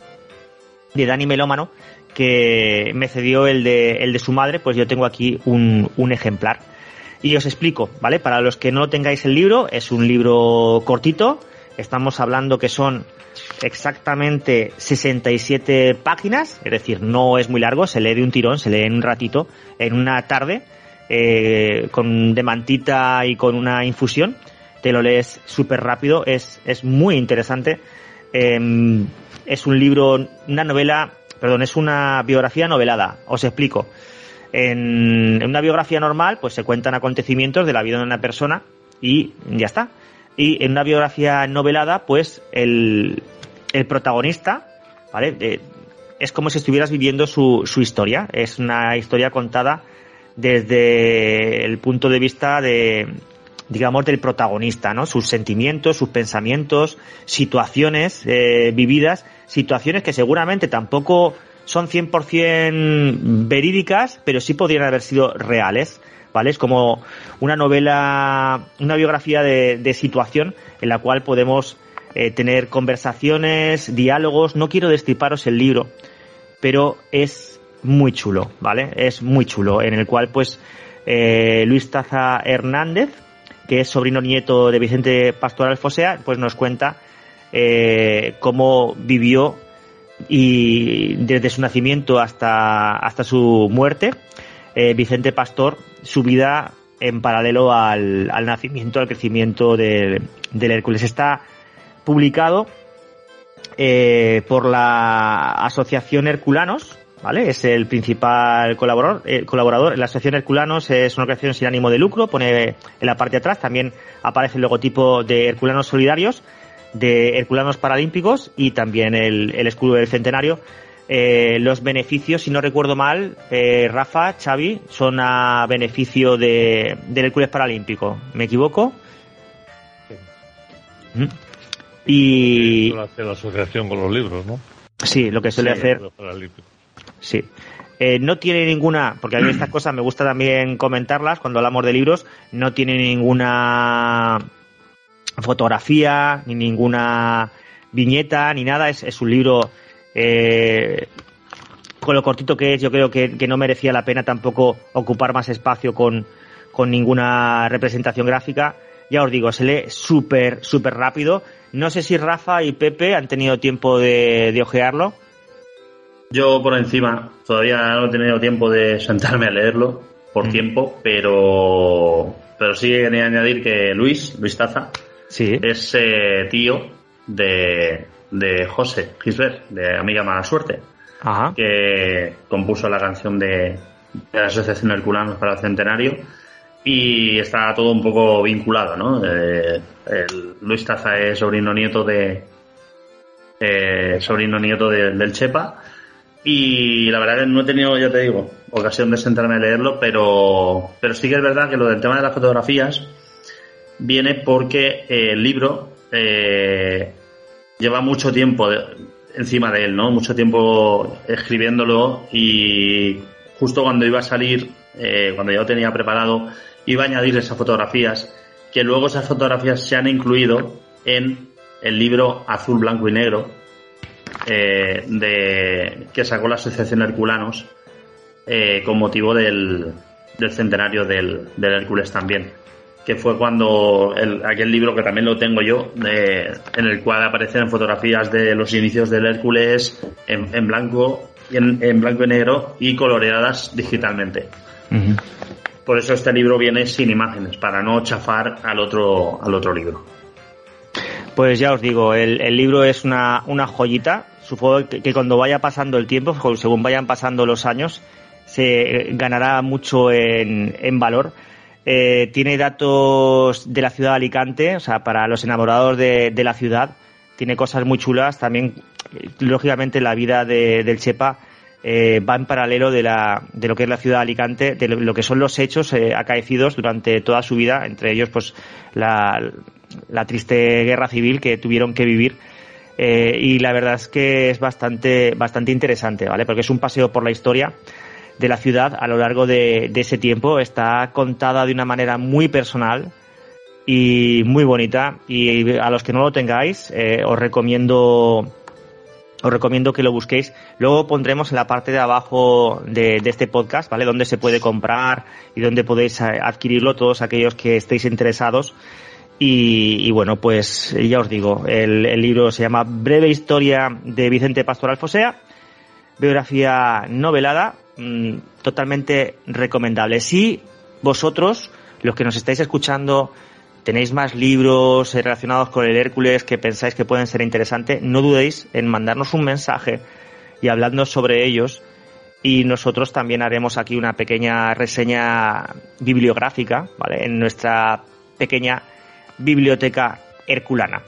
de Dani Melómano, que me cedió el de, el de su madre, pues yo tengo aquí un, un ejemplar. Y os explico, ¿vale? Para los que no tengáis el libro, es un libro cortito. Estamos hablando que son exactamente 67 páginas, es decir, no es muy largo, se lee de un tirón, se lee en un ratito, en una tarde, eh, con de mantita y con una infusión. Te lo lees súper rápido, es, es muy interesante. Em, es un libro, una novela, perdón, es una biografía novelada. Os explico. En, una biografía normal, pues se cuentan acontecimientos de la vida de una persona y ya está. Y en una biografía novelada, pues el, protagonista, ¿vale? Es como si estuvieras viviendo su, su historia. Es una historia contada desde el punto de vista de, digamos, del protagonista, ¿no? Sus sentimientos, sus pensamientos, situaciones eh, vividas, situaciones que seguramente tampoco son 100% verídicas, pero sí podrían haber sido reales, ¿vale? Es como una novela, una biografía de, de situación en la cual podemos eh, tener conversaciones, diálogos. No quiero destriparos el libro, pero es muy chulo, ¿vale? Es muy chulo, en el cual, pues, eh, Luis Taza Hernández, que es sobrino nieto de Vicente Pastor Alfosea, pues nos cuenta eh, cómo vivió y desde su nacimiento hasta, hasta su muerte, eh, Vicente Pastor, su vida en paralelo al, al nacimiento, al crecimiento de- del Hércules. Está publicado eh, por la Asociación Herculanos, ¿vale? Es el principal colaborador, eh, colaborador. La Asociación Herculanos es una organización sin ánimo de lucro, pone en la parte de atrás, también aparece el logotipo de Herculanos Solidarios, de Herculanos Paralímpicos y también el, el escudo del centenario. Eh, los beneficios, si no recuerdo mal, eh, Rafa, Xavi, son a beneficio de, del Hércules Paralímpico. ¿Me equivoco? Ujú. Y Suele hacer la asociación con los libros, ¿no? sí, lo que suele hacer. Sí. Eh, no tiene ninguna, porque a mí estas cosas me gusta también comentarlas cuando hablamos de libros, no tiene ninguna fotografía, ni ninguna viñeta, ni nada, es, es un libro eh, con lo cortito que es, yo creo que, que no merecía la pena tampoco ocupar más espacio con, con ninguna representación gráfica. Ya os digo, se lee súper, súper rápido. No sé si Rafa y Pepe han tenido tiempo de, de ojearlo. Yo por encima, todavía no he tenido tiempo de sentarme a leerlo por Mm. tiempo, pero pero sí quería añadir que Luis, Luis Taza, Sí. es eh, tío de, de José Gisbert, de Amiga Mala Suerte, Ajá. que compuso la canción de, de la Asociación Herculanos para el Centenario y está todo un poco vinculado, ¿no? Eh, el Luis Taza es sobrino nieto de eh, sobrino nieto de- del Chepa y la verdad que no he tenido, ya te digo, ocasión de sentarme a leerlo, pero, pero sí que es verdad que lo del tema de las fotografías viene porque eh, el libro eh, lleva mucho tiempo encima de él, ¿no? Mucho tiempo escribiéndolo y justo cuando iba a salir, eh, cuando ya lo tenía preparado, iba a añadir esas fotografías, que luego esas fotografías se han incluido en el libro Azul, Blanco y Negro, de, que sacó la Asociación Herculanos con motivo del, del centenario del Hércules también. Que fue cuando el- aquel libro que también lo tengo yo, de- en el cual aparecen fotografías de los inicios del Hércules en, en blanco, y en, en blanco y negro y coloreadas digitalmente. Por eso este libro viene sin imágenes, para no chafar al otro, al otro libro. Pues ya os digo, el, el libro es una, una joyita. Supongo que, que cuando vaya pasando el tiempo, según vayan pasando los años, se eh, ganará mucho en, en valor. Eh, tiene datos de la ciudad de Alicante, o sea, para los enamorados de, de la ciudad. Tiene cosas muy chulas. También, eh, lógicamente, la vida de- del Chepa eh, va en paralelo de, la, de lo que es la ciudad de Alicante, de lo, que son los hechos eh, acaecidos durante toda su vida, entre ellos, pues, la, la triste guerra civil que tuvieron que vivir. Eh, y la verdad es que es bastante, bastante interesante, ¿vale? Porque es un paseo por la historia de la ciudad a lo largo de, de ese tiempo. Está contada de una manera muy personal y muy bonita. Y a los que no lo tengáis, eh, os recomiendo os recomiendo que lo busquéis. Luego pondremos en la parte de abajo de, este podcast, ¿vale? Donde se puede comprar y donde podéis adquirirlo todos aquellos que estéis interesados. Y, y bueno, pues ya os digo, el, el libro se llama Breve Historia de Vicente Pastoral Fosea, biografía novelada, mm, totalmente recomendable. Si vosotros, los que nos estáis escuchando, tenéis más libros relacionados con el Hércules que pensáis que pueden ser interesantes, no dudéis en mandarnos un mensaje y hablarnos sobre ellos. Y nosotros también haremos aquí una pequeña reseña bibliográfica, ¿vale? En nuestra pequeña biblioteca herculana.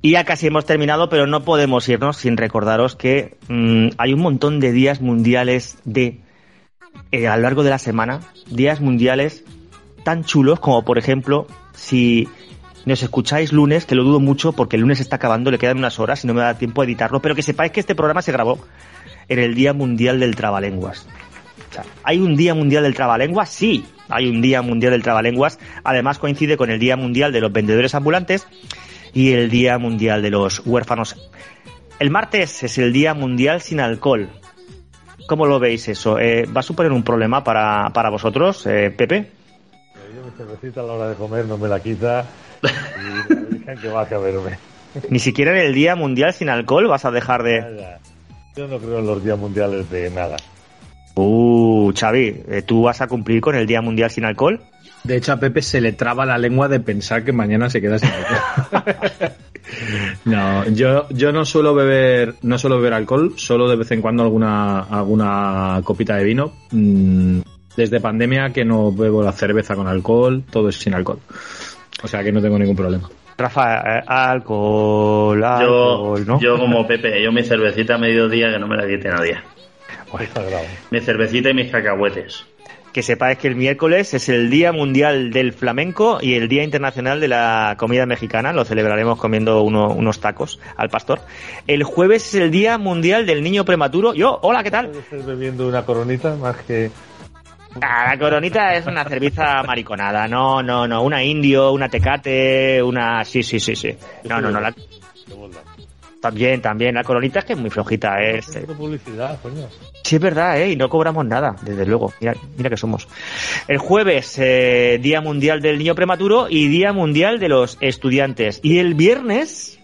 Y ya casi hemos terminado, pero no podemos irnos sin recordaros que mm, hay un montón de días mundiales de eh, a lo largo de la semana, días mundiales tan chulos como por ejemplo si nos escucháis lunes, que lo dudo mucho porque el lunes está acabando, le quedan unas horas y no me da tiempo a editarlo, pero que sepáis que este programa se grabó en el Día Mundial del Trabalenguas. O sea, ¿Hay un Día Mundial del Trabalenguas? Sí, hay un Día Mundial del Trabalenguas. Además coincide con el Día Mundial de los Vendedores Ambulantes y el Día Mundial de los Huérfanos. El martes es el Día Mundial sin alcohol. ¿Cómo lo veis eso? Eh, ¿Va a suponer un problema para, para vosotros, eh, Pepe? Yo mi cervecita a la hora de comer no me la quita y me dicen que vas a verme. Ni siquiera en el Día Mundial sin alcohol vas a dejar de... Nada. Yo no creo en los días mundiales de nada. Uh, Xavi, eh, ¿tú vas a cumplir con el Día Mundial sin alcohol? De hecho, a Pepe se le traba la lengua de pensar que mañana se queda sin alcohol. no, yo, yo no suelo beber, no suelo beber alcohol, solo de vez en cuando alguna, alguna copita de vino. Mm, Desde pandemia que no bebo la cerveza con alcohol, todo es sin alcohol. O sea que no tengo ningún problema. Rafa, eh, alcohol, Yo, alcohol, ¿no? yo como Pepe, yo mi cervecita a mediodía que no me la quite nadie. Es sagrado. Mi cervecita y mis cacahuetes. Que sepáis que el miércoles es el Día Mundial del Flamenco y el Día Internacional de la Comida Mexicana. Lo celebraremos comiendo uno- unos tacos al pastor. El jueves es el Día Mundial del Niño Prematuro. Yo, hola, ¿qué tal? Ser bebiendo una coronita más que Ah, la coronita es una cerveza mariconada. No, no, no. Una indio, una tecate, una... Sí, sí, sí, sí. No, no, no. La... También, también. La coronita es que es muy flojita. ¿eh? Es... Publicidad, coño. Sí, es verdad, ¿eh? Y no cobramos nada, desde luego. Mira, mira que somos. El jueves, eh, Día Mundial del Niño Prematuro y Día Mundial de los Estudiantes. Y el viernes,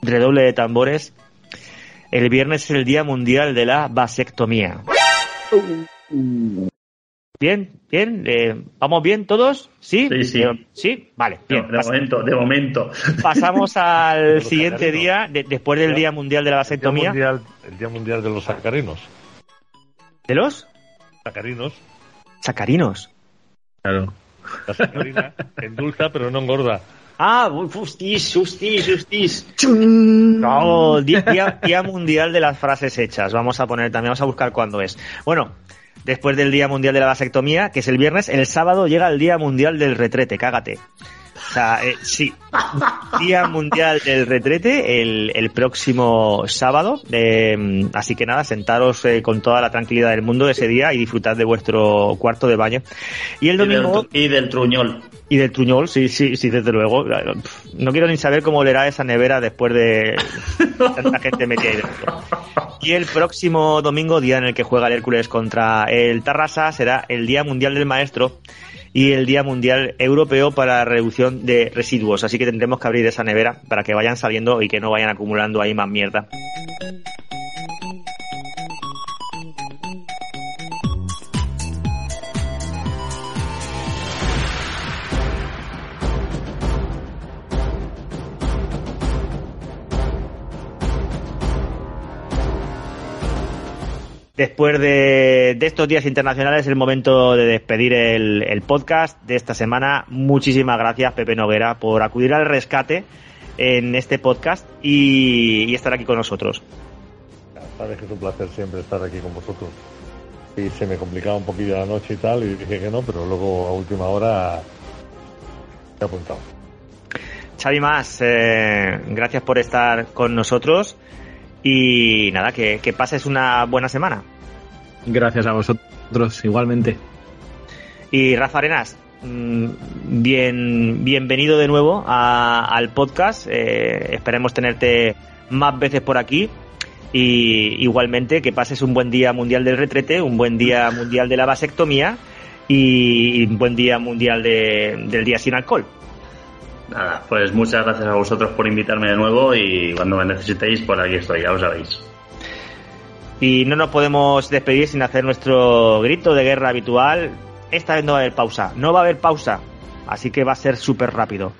redoble de tambores, el viernes es el Día Mundial de la Vasectomía. Bien, bien. eh, ¿Vamos bien todos? ¿Sí? Sí, sí. Eh, ¿Sí? Vale, De, bien. de momento, de momento. pasamos al siguiente día, de- después del. Día Mundial de la El día, Vasectomía. mundial, el día mundial de los sacarinos. ¿De los? Sacarinos. Sacarinos. Claro. La sacarina endulza pero no engorda. Ah, justis, justis, justis. No, día mundial de las frases hechas. Vamos a poner también, vamos a buscar cuándo es. Bueno, después del Día Mundial de la Vasectomía, que es el viernes, el sábado llega el Día Mundial del Retrete, cágate. O sea, eh, sí. Día Mundial del Retrete el, el próximo sábado. Eh, así que nada, sentaros eh, con toda la tranquilidad del mundo ese día y disfrutad de vuestro cuarto de baño. Y el Y del, domingo... y del truñol. Y del truñol, sí, sí, sí, desde luego. No quiero ni saber cómo olerá esa nevera después de tanta gente metida ahí dentro. Y el próximo domingo, día en el que juega el Hércules contra el Tarrasa, será el Día Mundial del Maestro y el Día Mundial Europeo para la Reducción de Residuos. Así que tendremos que abrir esa nevera para que vayan saliendo y que no vayan acumulando ahí más mierda. Después de, de estos días internacionales, es el momento de despedir el, el podcast de esta semana. Muchísimas gracias, Pepe Noguera, por acudir al rescate en este podcast y, y estar aquí con nosotros. Sabes que es un placer siempre estar aquí con vosotros. Y se me complicaba un poquillo la noche y tal, y dije que no, pero luego a última hora he apuntado. Xavi Más, eh, gracias por estar con nosotros y nada, que, que pases una buena semana. Gracias a vosotros, igualmente. Y Rafa Arenas, mm, bien, bienvenido de nuevo a- al podcast. Eh, esperemos tenerte más veces por aquí. Y igualmente que pases un buen día mundial del retrete, un buen día mundial de la vasectomía y un buen día mundial de- del día sin alcohol. Nada, pues muchas gracias a vosotros por invitarme de nuevo y cuando me necesitéis, por aquí estoy, ya lo sabéis. Y no nos podemos despedir sin hacer nuestro grito de guerra habitual. Esta vez no va a haber pausa. No va a haber pausa. Así que va a ser súper rápido.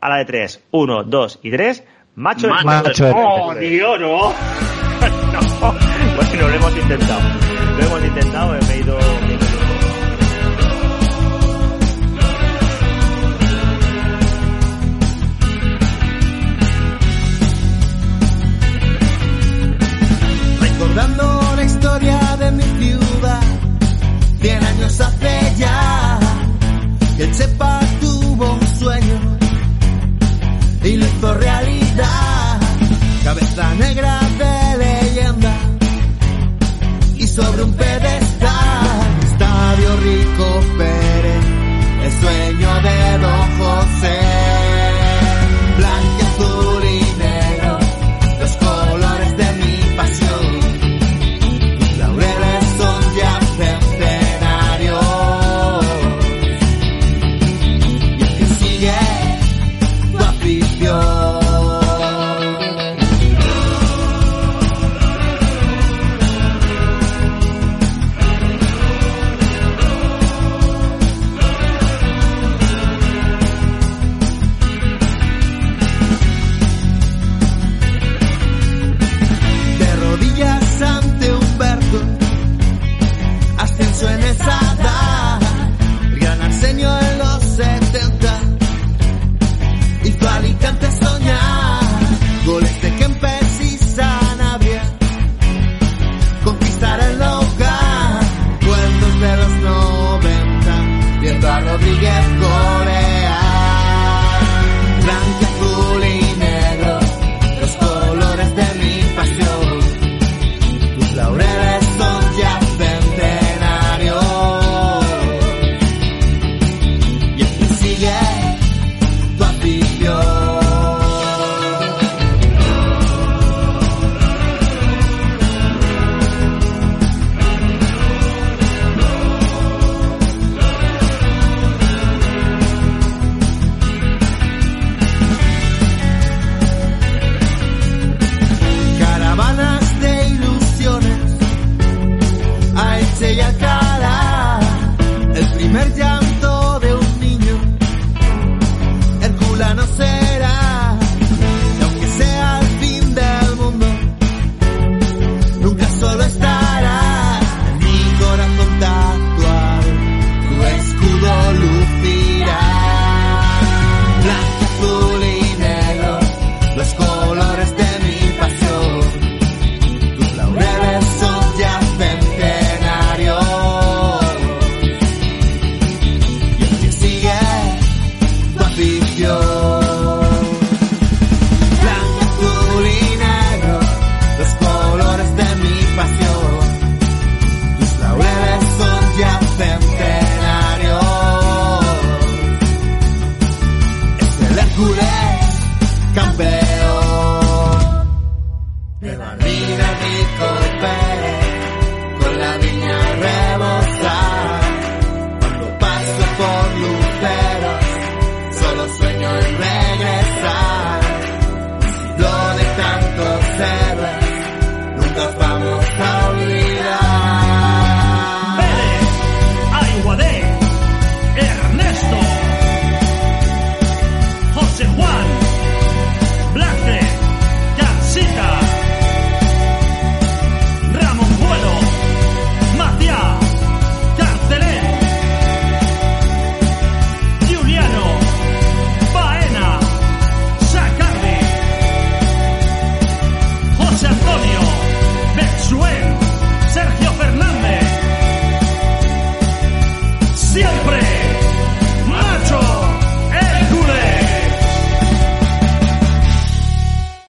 A la de tres. Uno, dos y tres. Macho de Macho de- ¡Oh, tío, no! no. Bueno, lo hemos intentado. Lo hemos intentado. He ido... Recordando la historia de mi ciudad, cien años hace ya, que el Chepa tuvo un sueño y lo hizo realidad. Cabeza negra de leyenda y sobre un pedestal, Estadio Rico Pérez, el sueño de Don José. Rodríguez